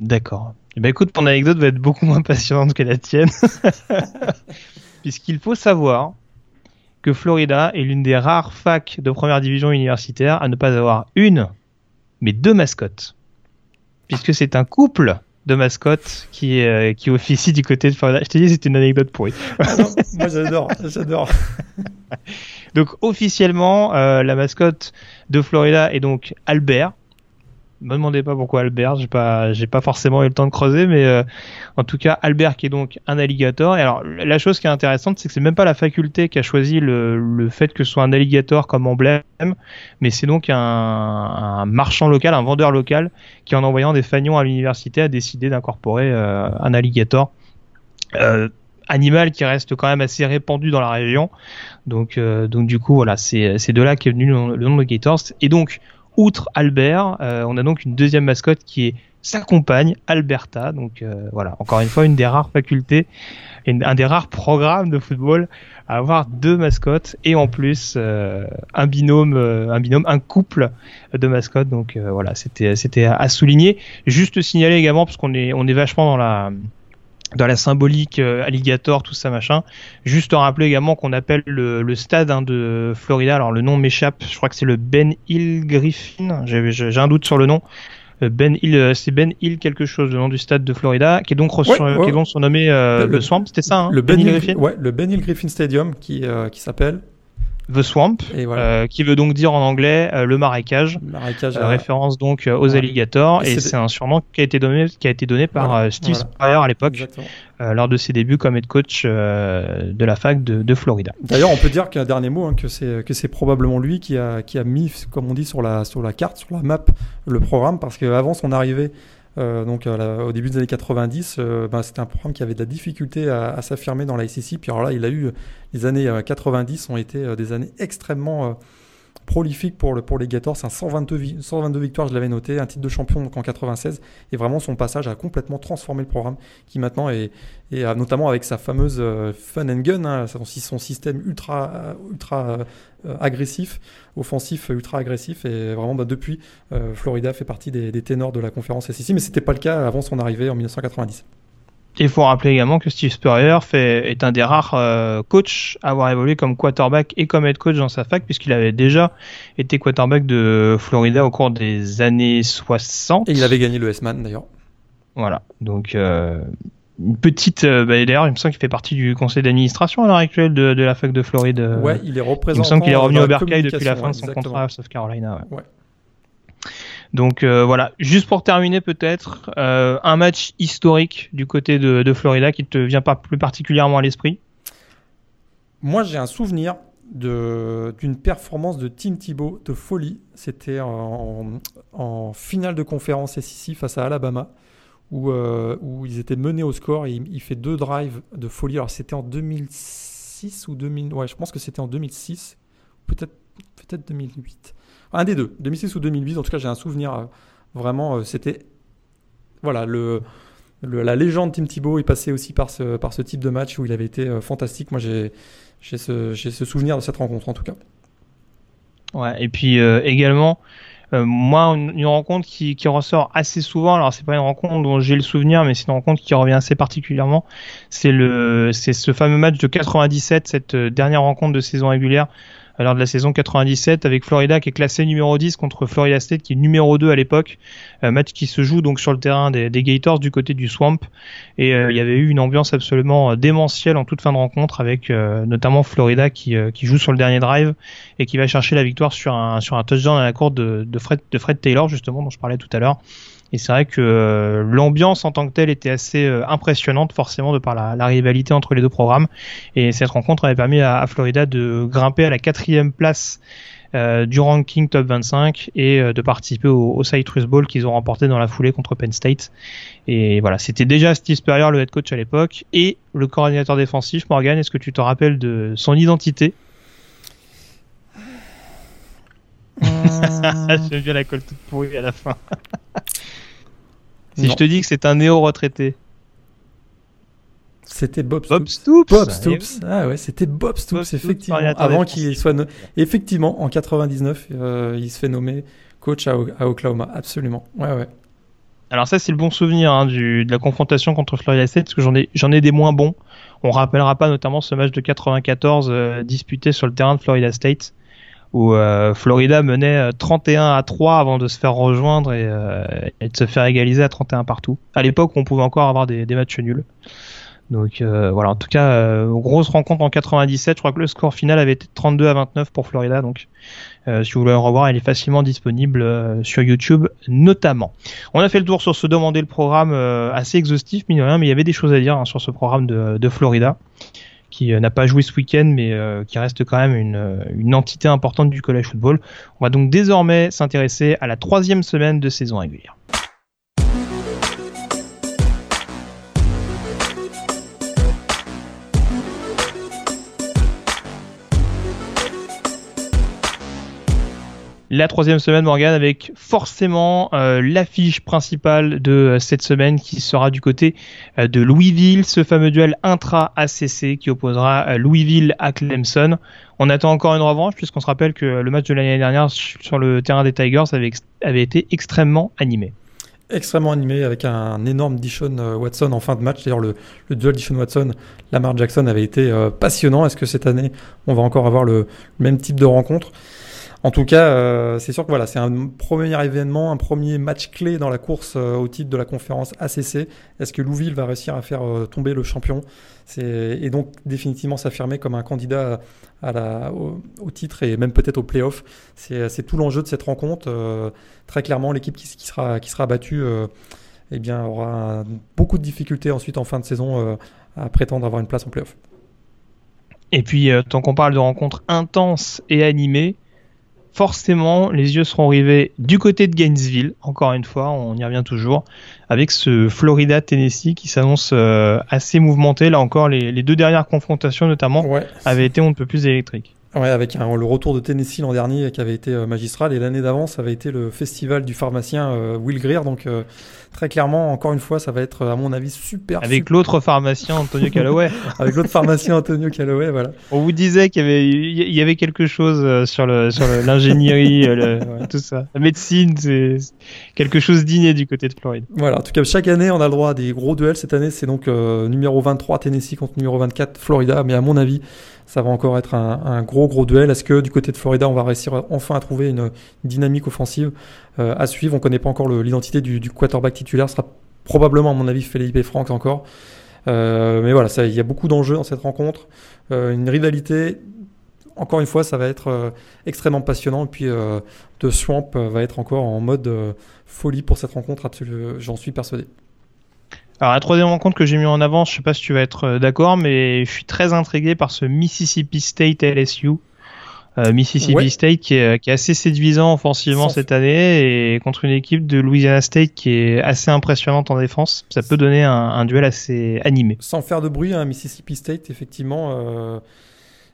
D'accord. Eh ben écoute, ton anecdote va être beaucoup moins passionnante que la tienne. Puisqu'il faut savoir que Florida est l'une des rares facs de première division universitaire à ne pas avoir une, mais deux mascottes. Puisque c'est un couple de mascottes qui, euh, qui officie du côté de Florida. Je te dis, c'est une anecdote pourrie. Ah non, moi j'adore, j'adore. Donc officiellement, euh, la mascotte de Florida est donc Albert. Me demandez pas pourquoi Albert, j'ai pas, j'ai pas forcément eu le temps de creuser, mais euh, en tout cas Albert qui est donc un alligator. Et alors la chose qui est intéressante, c'est que c'est même pas la faculté qui a choisi le, le fait que ce soit un alligator comme emblème, mais c'est donc un, un marchand local, un vendeur local, qui en envoyant des fanions à l'université a décidé d'incorporer euh, un alligator. Euh, animal qui reste quand même assez répandu dans la région. Donc, euh, donc du coup, voilà, c'est de là qu'est venu le nom de Gators. Et donc, outre Albert, euh, on a donc une deuxième mascotte qui est sa compagne, Alberta. Donc euh, voilà, encore une fois, une des rares facultés, une- un des rares programmes de football à avoir deux mascottes et en plus euh, un binôme, un binôme, un couple de mascottes. Donc voilà, c'était c'était à, à souligner. Juste signaler également parce qu'on est on est vachement dans la dans la symbolique euh, alligator, tout ça machin. Juste rappeler également qu'on appelle le, le stade hein, de Florida, alors le nom m'échappe, je crois que c'est le Ben Hill Griffin, j'ai un doute sur le nom. Euh, Ben Hill, euh, c'est Ben Hill quelque chose, le nom du stade de Florida, qui est donc, Ouais, qui est donc surnommé euh, Le- le, Swamp, c'était ça, hein? le Ben, Ben Hill Hill, Griffin? ouais, le Ben Hill Griffin Stadium qui, euh, qui s'appelle The Swamp, voilà euh, qui veut donc dire en anglais euh, le marécage. marécage. Euh, référence donc aux Ouais. alligators Et et c'est- un surnom qui a été donné qui a été donné par Voilà, Steve voilà. Spurrier à l'époque lors de ses débuts comme head coach de la fac de, de Florida. D'ailleurs, on peut dire qu'un dernier mot, hein, que c'est que c'est probablement lui qui a qui a mis, comme on dit sur la sur la carte, sur la map, le programme, parce qu'avant son arrivée, donc à la- au début des années 90, euh, ben, c'était un programme qui avait de la difficulté à, s'affirmer dans la SEC. Puis alors là, il a eu les années euh, 90 ont été euh, des années extrêmement prolifiques pour le pour les Gators. C'est un 122 vi- 122 victoires, je l'avais noté, un titre de champion donc en 96, et vraiment son passage a complètement transformé le programme, qui maintenant est euh, notamment avec sa fameuse euh, fun and gun, hein, son, système ultra, euh, ultra agressif, offensif, ultra agressif. Et vraiment, bah, depuis, euh, Florida fait partie des, des ténors de la conférence SEC, mais c'était pas le cas avant son arrivée en 1990. Il faut rappeler également que Steve Spurrier fait, est un des rares euh, coachs à avoir évolué comme quarterback et comme head coach dans sa fac, puisqu'il avait déjà été quarterback de Florida au cours des années 60. Et il avait gagné le S-Man d'ailleurs. Voilà, donc euh, une petite... euh, bah, D'ailleurs, il me semble qu'il fait partie du conseil d'administration à l'heure actuelle de, de la fac de Floride. euh, ouais, il est il me représentant. semble qu'il est revenu au Berkeley depuis la fin de son exactement. contrat à South Carolina. ouais. Ouais. Donc euh, voilà, juste pour terminer peut-être, euh, un match historique du côté de, de Florida qui te vient pas plus particulièrement à l'esprit. Moi, j'ai un souvenir d'une performance de Tim Thibault de folie. C'était en, en finale de conférence SEC face à Alabama, où, euh, où ils étaient menés au score et il, il fait deux drives de folie. Alors, c'était en 2006 ou 2000. Ouais, je pense que c'était en 2006, peut-être peut-être 2008. Un des deux, 2006 ou 2008. En tout cas, j'ai un souvenir euh, vraiment. euh, c'était. Voilà, le. la légende Tim Thibault est passée aussi par ce, par ce type de match où il avait été euh, fantastique. Moi, j'ai ce, ce souvenir de cette rencontre en tout cas. Ouais, et puis également, moi, une, rencontre qui, qui ressort assez souvent, alors c'est pas une rencontre dont j'ai le souvenir, mais c'est une rencontre qui revient assez particulièrement, c'est le, c'est ce fameux match de 97, cette dernière rencontre de saison régulière, lors de la saison 97 avec Florida qui est classé numéro 10 contre Florida State qui est numéro 2 à l'époque, Euh, match qui se joue donc sur le terrain des, Gators du côté du Swamp. Et euh, il y avait eu une ambiance absolument euh, démentielle en toute fin de rencontre avec notamment Florida qui, qui joue sur le dernier drive et qui va chercher la victoire sur un, sur un touchdown à la cour de, de, Fred, de Fred Taylor justement dont je parlais tout à l'heure et c'est vrai que euh, l'ambiance en tant que telle était assez euh, impressionnante forcément de par la, la rivalité entre les deux programmes et cette rencontre avait permis à, à Florida de grimper à la quatrième place du ranking top 25 et de participer au, au Citrus Bowl qu'ils ont remporté dans la foulée contre Penn State. Et voilà, c'était déjà Steve Spurrier, le head coach à l'époque, et le coordinateur défensif, Morgan. Est-ce que tu te rappelles de son identité? J'aime bien la colle toute pourrie à la fin. si je te dis que c'est un néo-retraité. C'était Bob Stoops. Bob Stoops. Bob Stoops. Ah ouais, c'était Bob Stoops, effectivement. Avant qu'il soit. Effectivement, en 99, euh, il se fait nommer coach à, Oklahoma. Absolument. Ouais, ouais. Alors, ça, c'est le bon souvenir hein, du, de la confrontation contre Florida State, parce que j'en ai, j'en ai des moins bons. On rappellera pas notamment ce match de 94 euh, disputé sur le terrain de Florida State où euh, Florida menait 31 euh, à 3 avant de se faire rejoindre euh, et, de se faire égaliser à 31 partout. À l'époque, on pouvait encore avoir des, matchs nuls. Donc voilà, en tout cas, grosse rencontre en 97. Je crois que le score final avait été 32 à 29 pour Florida. Donc si vous voulez en revoir, elle est facilement disponible sur YouTube notamment. On a fait le tour sur ce demander le programme assez exhaustif, mine rien, mais il y avait des choses à dire hein, sur ce programme de, de Florida qui euh, n'a pas joué ce week-end, mais euh, qui reste quand même une, euh, une, entité importante du college football. On va donc désormais s'intéresser à la troisième semaine de saison régulière. La troisième semaine, Morgan, avec forcément euh, l'affiche principale de euh, cette semaine qui sera du côté euh, de Louisville, ce fameux duel intra-ACC qui opposera Louisville à Clemson. On attend encore une revanche puisqu'on se rappelle que le match de l'année dernière sur le terrain des Tigers avait, avait été extrêmement animé extrêmement animé avec un énorme Dishon Watson en fin de match. D'ailleurs, le, duel Dishon Watson, Lamar Jackson avait été passionnant. Est-ce que cette année, on va encore avoir le même type de rencontre? En tout cas, euh, c'est sûr que voilà, c'est un premier événement, un premier match clé dans la course euh, au titre de la conférence ACC. Est-ce que Louville va réussir à faire euh, tomber le champion? Et donc définitivement s'affirmer comme un candidat au, titre et même peut-être au playoff C'est tout l'enjeu de cette rencontre. très clairement, l'équipe qui, sera, battue eh aura beaucoup de difficultés ensuite en fin de saison à prétendre avoir une place en playoff. Et puis, tant qu'on parle de rencontres intenses et animées, forcément, les yeux seront rivés du côté de Gainesville, encore une fois, on y revient toujours, avec ce Florida-Tennessee qui s'annonce euh, assez mouvementé. Là encore, les, deux dernières confrontations, notamment, avaient été on ne peut plus électriques. Ouais, avec le retour de Tennessee l'an dernier qui avait été euh, magistral. Et l'année d'avant ça avait été le festival du pharmacien euh, Will Greer. Donc euh, très clairement encore une fois ça va être à mon avis super avec l'autre pharmacien Antonio Calloway avec l'autre pharmacien Antonio Calloway voilà. On vous disait qu'il y avait il y avait quelque chose sur le sur l'ingénierie tout ça. La médecine c'est quelque chose d'inné du côté de Floride. Voilà. En tout cas chaque année on a le droit à des gros duels. Cette année c'est donc numéro 23 Tennessee contre numéro 24 Florida. Mais à mon avis ça va encore être un, gros gros duel. Est-ce que du côté de Florida, on va réussir enfin à trouver une, dynamique offensive euh, à suivre? On ne connaît pas encore l'identité du, quarterback titulaire. Ce sera probablement, à mon avis, Felipe Franck encore. Euh, mais voilà, il y a beaucoup d'enjeux dans cette rencontre. Euh, une rivalité. Encore une fois, ça va être extrêmement passionnant. Et puis, The Swamp va être encore en mode folie pour cette rencontre. J'en suis persuadé. Alors la troisième rencontre que j'ai mis en avant, je sais pas si tu vas être euh, d'accord, mais je suis très intrigué par ce Mississippi State LSU. Euh, Mississippi State qui est, assez séduisant offensivement cette année et contre une équipe de Louisiana State qui est assez impressionnante en défense, ça peut donner un, duel assez animé. Sans faire de bruit, hein, Mississippi State effectivement euh,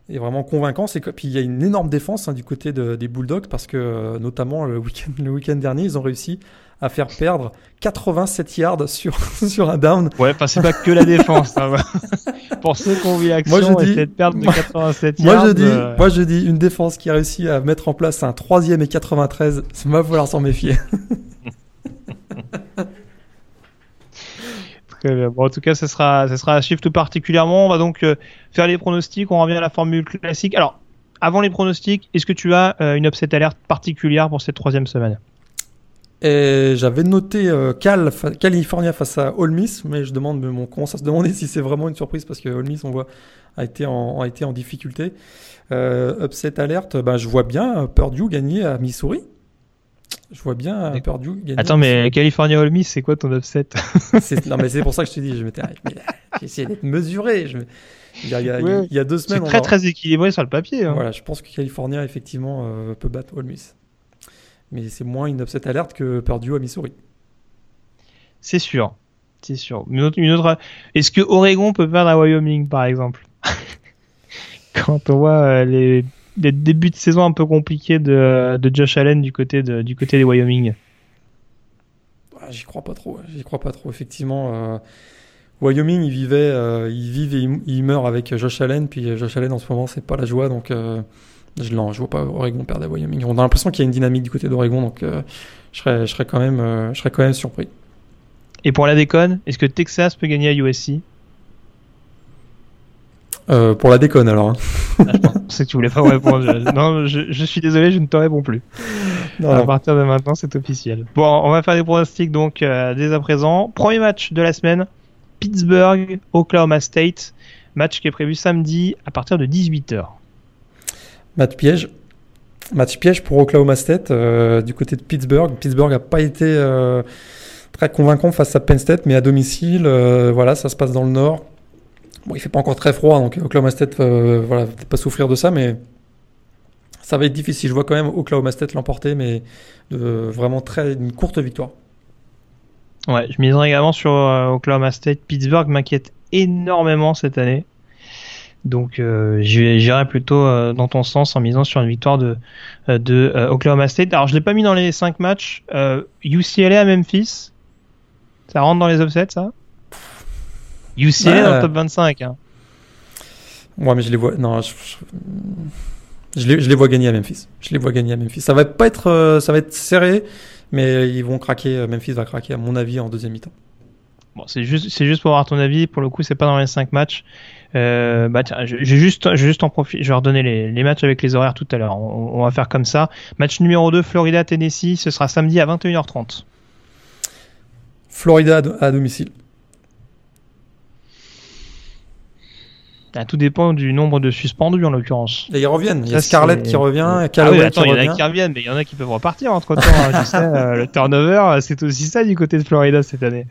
est vraiment convaincant. C'est puis il y a une énorme défense hein, du côté des Bulldogs parce que notamment le week-end week dernier ils ont réussi à faire perdre 87 yards sur, sur un down. Ouais, enfin, c'est pas que la défense. Hein, Pour ceux qui ont vu l'action, moi, je dis, de perdre de 87 moi, yards. Je dis, euh, Moi, je dis une défense qui a réussi à mettre en place un troisième et 93, ça va falloir s'en méfier. Très bien. Bon, en tout cas, ce sera, ça sera à suivre tout particulièrement. On va donc euh, faire les pronostics. On revient à la formule classique. Alors, avant les pronostics, est-ce que tu as euh, une upset alerte particulière pour cette troisième semaine? Et j'avais noté euh, Cal, California face à Ole Miss, mais je demande, on commence à se demander si c'est vraiment une surprise parce que Ole Miss, on voit, a été en, a été en difficulté. Euh, upset alerte, ben, je vois bien Purdue gagner à Missouri. Je vois bien Purdue gagner. Attends, mais California All Miss, c'est quoi ton upset? Non, mais c'est pour ça que je te dis, je m'étais, j'ai essayé d'être mesuré. Je... Il, y a, il, y a, il, y a, deux semaines. C'est très très équilibré sur le papier. Hein. Voilà, je pense que California effectivement euh, peut battre Ole Miss, mais c'est moins une upset alerte que Purdue à Missouri. C'est sûr, c'est sûr. Une autre. Est-ce que Oregon peut perdre à Wyoming par exemple? Quand on voit euh, les débuts de saison un peu compliqués de, de Josh Allen du côté, de, du côté des Wyoming ah, J'y crois pas trop. J'y crois pas trop. Effectivement, euh, Wyoming, il vivait, euh, il vivent et meurt avec Josh Allen. Puis Josh Allen, en ce moment, c'est pas la joie. Donc, euh, je, je vois pas Oregon perdre à Wyoming. On a l'impression qu'il y a une dynamique du côté d'Oregon. Donc, je, serais, je, serais quand même, je serais quand même surpris. Et pour la déconne, est-ce que Texas peut gagner à USC euh, pour la déconne alors. Hein. Ah, c'est que tu voulais pas répondre. non, je, suis désolé, je ne te réponds plus. à partir de maintenant, c'est officiel. Bon, on va faire des pronostics donc euh, dès à présent. Premier match de la semaine Pittsburgh, Oklahoma State. Match qui est prévu samedi à partir de 18h. Match piège. Match piège pour Oklahoma State euh, du côté de Pittsburgh. Pittsburgh n'a pas été très convaincant face à Penn State, mais à domicile, voilà, ça se passe dans le nord. Bon, il fait pas encore très froid, donc Oklahoma State euh, voilà, peut-être pas souffrir de ça, mais ça va être difficile. Je vois quand même Oklahoma State l'emporter, mais vraiment très une courte victoire. Ouais, je miserai également sur euh, Oklahoma State. Pittsburgh m'inquiète énormément cette année. Donc euh, j'irai plutôt euh, dans ton sens en misant sur une victoire de, de Oklahoma State. Alors je l'ai pas mis dans les 5 matchs. UCLA à Memphis. Ça rentre dans les offsets ça? UCLA dans le top 25. Hein. Ouais, mais je les vois. Non, je, je, les, je, les, vois gagner à Memphis. Je les vois gagner à Memphis. Ça va pas être, euh, ça va être serré, mais ils vont craquer. Euh, Memphis va craquer, à mon avis, en deuxième mi-temps. Bon, c'est juste, c'est juste pour avoir ton avis. Pour le coup, c'est pas dans les 5 matchs. Euh, bah tiens, j'ai juste, juste en profiter. Je vais redonner les, les, matchs avec les horaires tout à l'heure. On, on, va faire comme ça. Match numéro 2, Florida Tennessee. Ce sera samedi à 21h30. Florida à domicile. Ah, tout dépend du nombre de suspendus en l'occurrence. Et ils reviennent. Il y a Scarlett qui revient, ah oui, attends, il y en a qui reviennent, mais il y en a qui peuvent repartir entre temps. Hein, euh, le turnover, c'est aussi ça du côté de Florida cette année.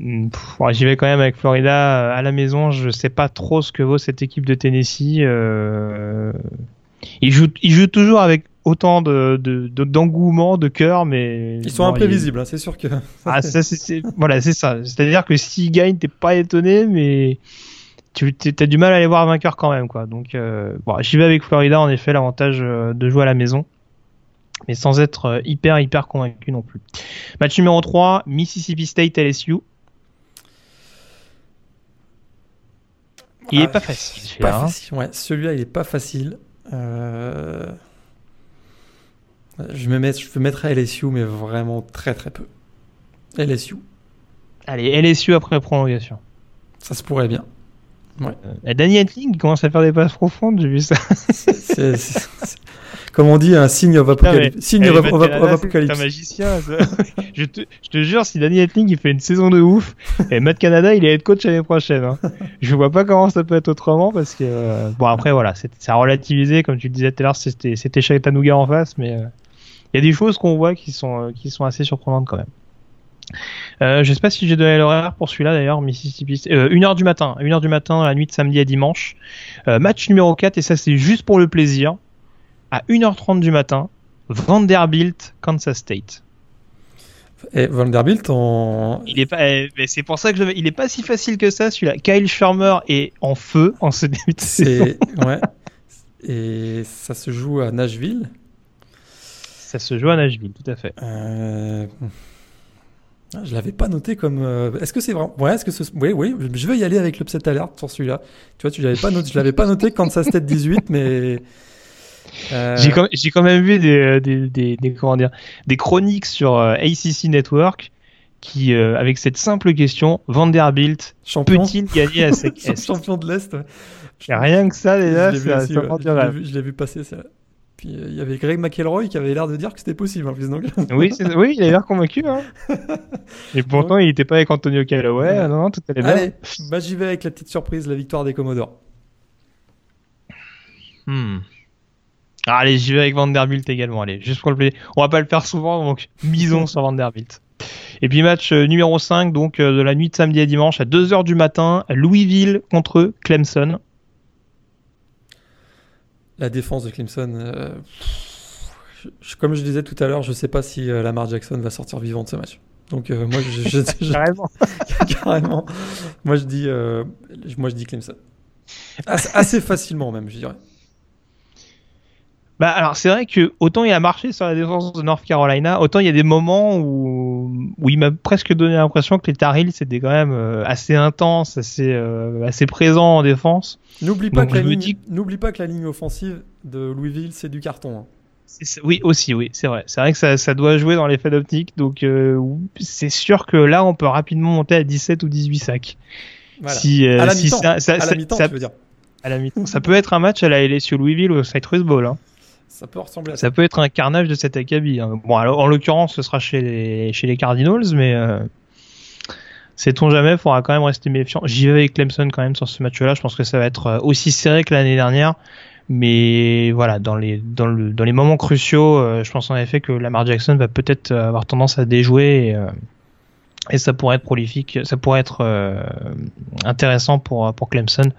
Hmm, j'y vais quand même avec Florida euh, à la maison. Je sais pas trop ce que vaut cette équipe de Tennessee. Euh... Ils, jouent, ils jouent toujours avec autant de, d'engouement, de, cœur, mais ils sont imprévisibles. Hein, c'est sûr que. ah ça, c'est, voilà, c'est ça. C'est-à-dire que s'ils gagnent, t'es pas étonné, mais tu as du mal à aller voir vainqueur quand même quoi. Donc euh, bon, j'y vais avec Florida en effet l'avantage de jouer à la maison mais sans être hyper hyper convaincu non plus. Match numéro 3, Mississippi State LSU. Il est ah, pas facile. Pas hein. facile. Ouais, celui-là il est pas facile. Je me mets, je vais mettre à LSU mais vraiment très très peu. LSU. Allez, LSU après prolongation. Ça se pourrait bien. Ouais. Euh, Danny Etling commence à faire des passes profondes, j'ai vu ça. comme on dit, un signe of apocalypse. Signe of, apocalypse. un magicien. je, te, je, te, jure, si Danny Etling il fait une saison de ouf, et Matt Canada il est head coach l'année prochaine. Hein. Je vois pas comment ça peut être autrement parce que euh, bon après voilà, c'est à relativiser comme tu le disais tout à l'heure, c'était c'était Chattanooga en face, mais euh, il y a des choses qu'on voit qui sont euh, qui sont assez surprenantes quand même. Euh, je sais pas si j'ai donné l'horaire pour celui-là d'ailleurs, Mississippi. Euh, 1h du matin, 1h du matin, la nuit de samedi à dimanche. Euh, match numéro 4, et ça c'est juste pour le plaisir. À 1h30 du matin, Vanderbilt, Kansas State. Et Vanderbilt, on... il est pas, eh, c'est pour ça que je, il est pas si facile que ça celui-là. Kyle Schirmer est en feu en ce début de saison. ouais. Et ça se joue à Nashville. Ça se joue à Nashville, tout à fait. Euh... Ah, je l'avais pas noté comme. Euh, est-ce que c'est vraiment. Ouais, est-ce que ce... Oui, oui, je veux y aller avec l'upset alert sur celui-là. Tu vois, tu l'avais pas noté. Je l'avais pas noté quand ça c'était 18, mais. Euh... J'ai quand, quand, même vu des, des, des, des, comment dire, des chroniques sur euh, ACC Network qui, euh, avec cette simple question, Vanderbilt peut-il gagner à SEC Champion de l'Est. Rien que ça, déjà, ça, ça Je l'ai vu passer, ça. Puis euh, il y avait Greg McElroy qui avait l'air de dire que c'était possible en plus. Donc... oui, oui, il avait l'air convaincu. Hein. Et pourtant, il n'était pas avec Antonio Callaway. Non, non, tout allait bien. Allez, bah, j'y vais avec la petite surprise, la victoire des Commodores. Hmm. Ah, allez, j'y vais avec Vanderbilt également. Allez, juste pour le plaisir. On va pas le faire souvent, donc misons sur Vanderbilt. Et puis match euh, numéro 5, donc euh, de la nuit de samedi à dimanche à 2h du matin, Louisville contre Clemson. La défense de Clemson, euh, je- comme je disais tout à l'heure, je sais pas si euh, Lamar Jackson va sortir vivant de ce match. Donc euh, moi, je, je- je- Carrément. carrément, moi je dis, moi je dis Clemson. Assez facilement même, je dirais. Bah alors c'est vrai que autant il a marché sur la défense de North Carolina, autant il y a des moments où, où il m'a presque donné l'impression que les Tar Heels c'était quand même euh, assez intense, assez, euh, assez présent en défense. N'oublie pas, Donc, que ligne- dis- n'oublie pas que la ligne offensive de Louisville, c'est du carton. hein. Oui aussi, oui, c'est vrai. C'est vrai que ça, ça doit jouer dans l'effet d'optique, donc euh, c'est sûr que là on peut rapidement monter à 17 ou 18 sacs. Voilà. Si, euh, à la si mi-temps, ça, ça- à la ça- mi-temps, ça- tu veux dire. à la mi-temps. ça peut être un match à la LSU Louisville au Citrus Bowl. Hein. Ça peut ressembler à ça. Ça peut être un carnage de cet acabit. hein. Bon, alors, en l'occurrence, ce sera chez les, chez les Cardinals, mais euh, sait-on jamais, faudra quand même rester méfiant. J'y vais avec Clemson quand même sur ce match-là. Je pense que ça va être euh, aussi serré que l'année dernière. Mais voilà, dans les, dans le, dans les moments cruciaux, euh, je pense en effet que Lamar Jackson va peut-être euh, avoir tendance à déjouer et, euh, et ça pourrait être prolifique, ça pourrait être euh, intéressant pour, pour Clemson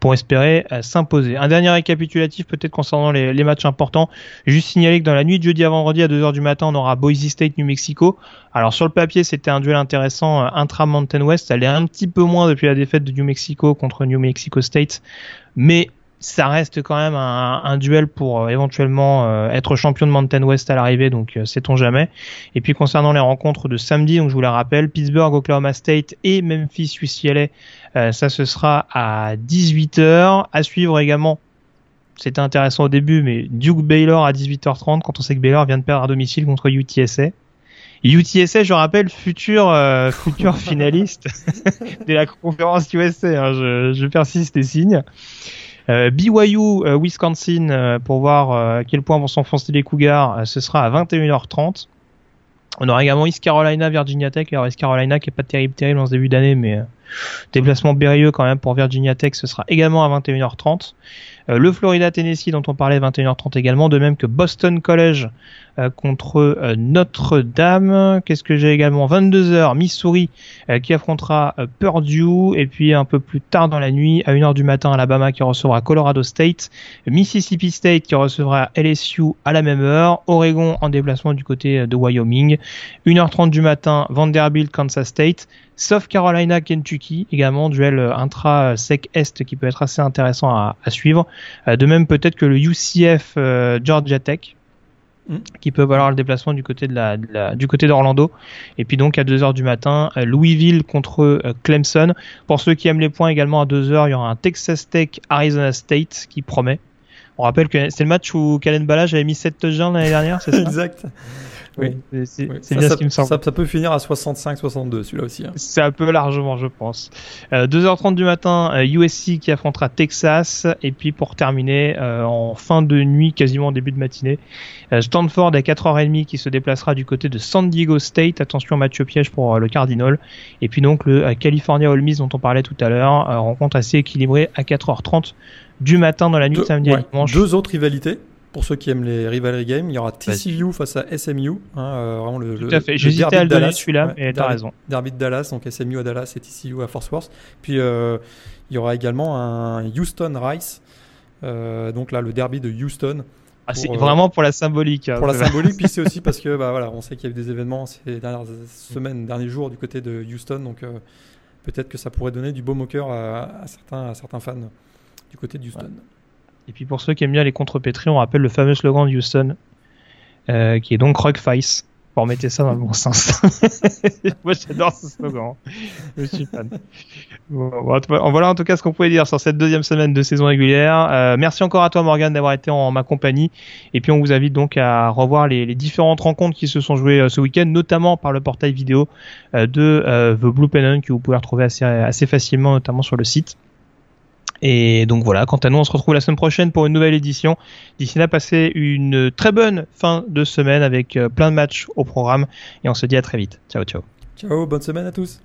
pour espérer euh, s'imposer. Un dernier récapitulatif peut-être concernant les, matchs importants. Juste signaler que dans la nuit jeudi à vendredi à 2h du matin, on aura Boise State New Mexico. Alors sur le papier, c'était un duel intéressant euh, intra-Mountain West. Ça allait un petit peu moins depuis la défaite de New Mexico contre New Mexico State. Mais ça reste quand même un, duel pour euh, éventuellement être champion de Mountain West à l'arrivée, donc sait-on jamais. Et puis concernant les rencontres de samedi, donc je vous la rappelle, Pittsburgh, Oklahoma State et Memphis UCLA, euh, ça ce sera à 18h. À suivre également, c'était intéressant au début, mais Duke Baylor à 18h30 quand on sait que Baylor vient de perdre à domicile contre UTSA. UTSA, je rappelle, futur euh, futur finaliste de la conférence USA. hein, je, je persiste et signe. Euh, BYU, euh, Wisconsin, euh, pour voir euh, à quel point vont s'enfoncer les Cougars, ce sera à 21h30. On aura également East Carolina, Virginia Tech. Alors East Carolina qui est pas terrible, terrible en ce début d'année, mais euh, déplacement périlleux quand même pour Virginia Tech, ce sera également à 21h30. Euh, le Florida Tennessee dont on parlait 21h30 également, de même que Boston College euh, contre euh, Notre-Dame. Qu'est-ce que j'ai également? 22h Missouri qui affrontera Purdue et puis un peu plus tard dans la nuit à 1h du matin Alabama qui recevra Colorado State, Mississippi State qui recevra LSU à la même heure, Oregon en déplacement du côté de Wyoming, 1h30 du matin Vanderbilt Kansas State, South Carolina Kentucky également duel euh, intra sec est qui peut être assez intéressant à, à suivre. Euh, De même peut-être que le UCF euh, Georgia Tech Mm. qui peut valoir le déplacement du côté de la, de la- du côté d'Orlando et puis donc à 2h du matin Louisville contre Clemson pour ceux qui aiment les points également à 2h il y aura un Texas Tech Arizona State qui promet on rappelle que c'est le match où Kalen Balaj avait mis 7 touchdowns l'année dernière c'est ça? Exact. Oui. C'est- Oui. bien ça- ce qui me semble Ça, ça peut finir à 65-62, celui-là aussi. hein. c'est un peu largement, je pense. Euh, 2h30 du matin, euh, USC qui affrontera Texas. Et puis pour terminer, euh, en fin de nuit, quasiment en début de matinée, euh, Stanford à 4h30 qui se déplacera du côté de San Diego State. Attention, match piège pour euh, le Cardinal. Et puis donc le euh, California Ole Miss dont on parlait tout à l'heure, euh, rencontre assez équilibrée à 4h30 du matin dans la nuit de samedi à ouais, dimanche. deux autres rivalités. Pour ceux qui aiment les rivalry games, il y aura TCU face à SMU. hein, euh, vraiment le, Tout à fait. J'hésitais derby à de le donner Dallas. celui-là, Ouais, mais t'as raison. Derby de Dallas, donc SMU à Dallas et TCU à Fort Worth. Puis euh, il y aura également un Houston Rice. Euh, donc là, le derby de Houston Ah, c'est euh, vraiment pour la symbolique. hein, pour la symbolique. Puis c'est aussi parce que bah, voilà, on sait qu'il y a eu des événements ces dernières semaines, derniers jours du côté de Houston. Donc euh, peut-être que ça pourrait donner du baume au cœur à, à certains, à certains fans du côté de Houston. Et puis pour ceux qui aiment bien les contrepétries, on rappelle le fameux slogan de Houston, euh, qui est donc Rock Face. Pour mettre ça dans le bon sens. Moi j'adore ce slogan. Je suis fan. Bon, bon, voilà en tout cas ce qu'on pouvait dire sur cette deuxième semaine de saison régulière. Euh, merci encore à toi Morgan d'avoir été en ma compagnie. Et puis on vous invite donc à revoir les, différentes rencontres qui se sont jouées euh, ce week-end, notamment par le portail vidéo de The Blue Pennant que vous pouvez retrouver assez facilement, notamment sur le site. Et donc voilà, quant à nous, on se retrouve la semaine prochaine pour une nouvelle édition. D'ici là, passez une très bonne fin de semaine avec euh, plein de matchs au programme et on se dit à très vite. Ciao, ciao. Ciao, bonne semaine à tous.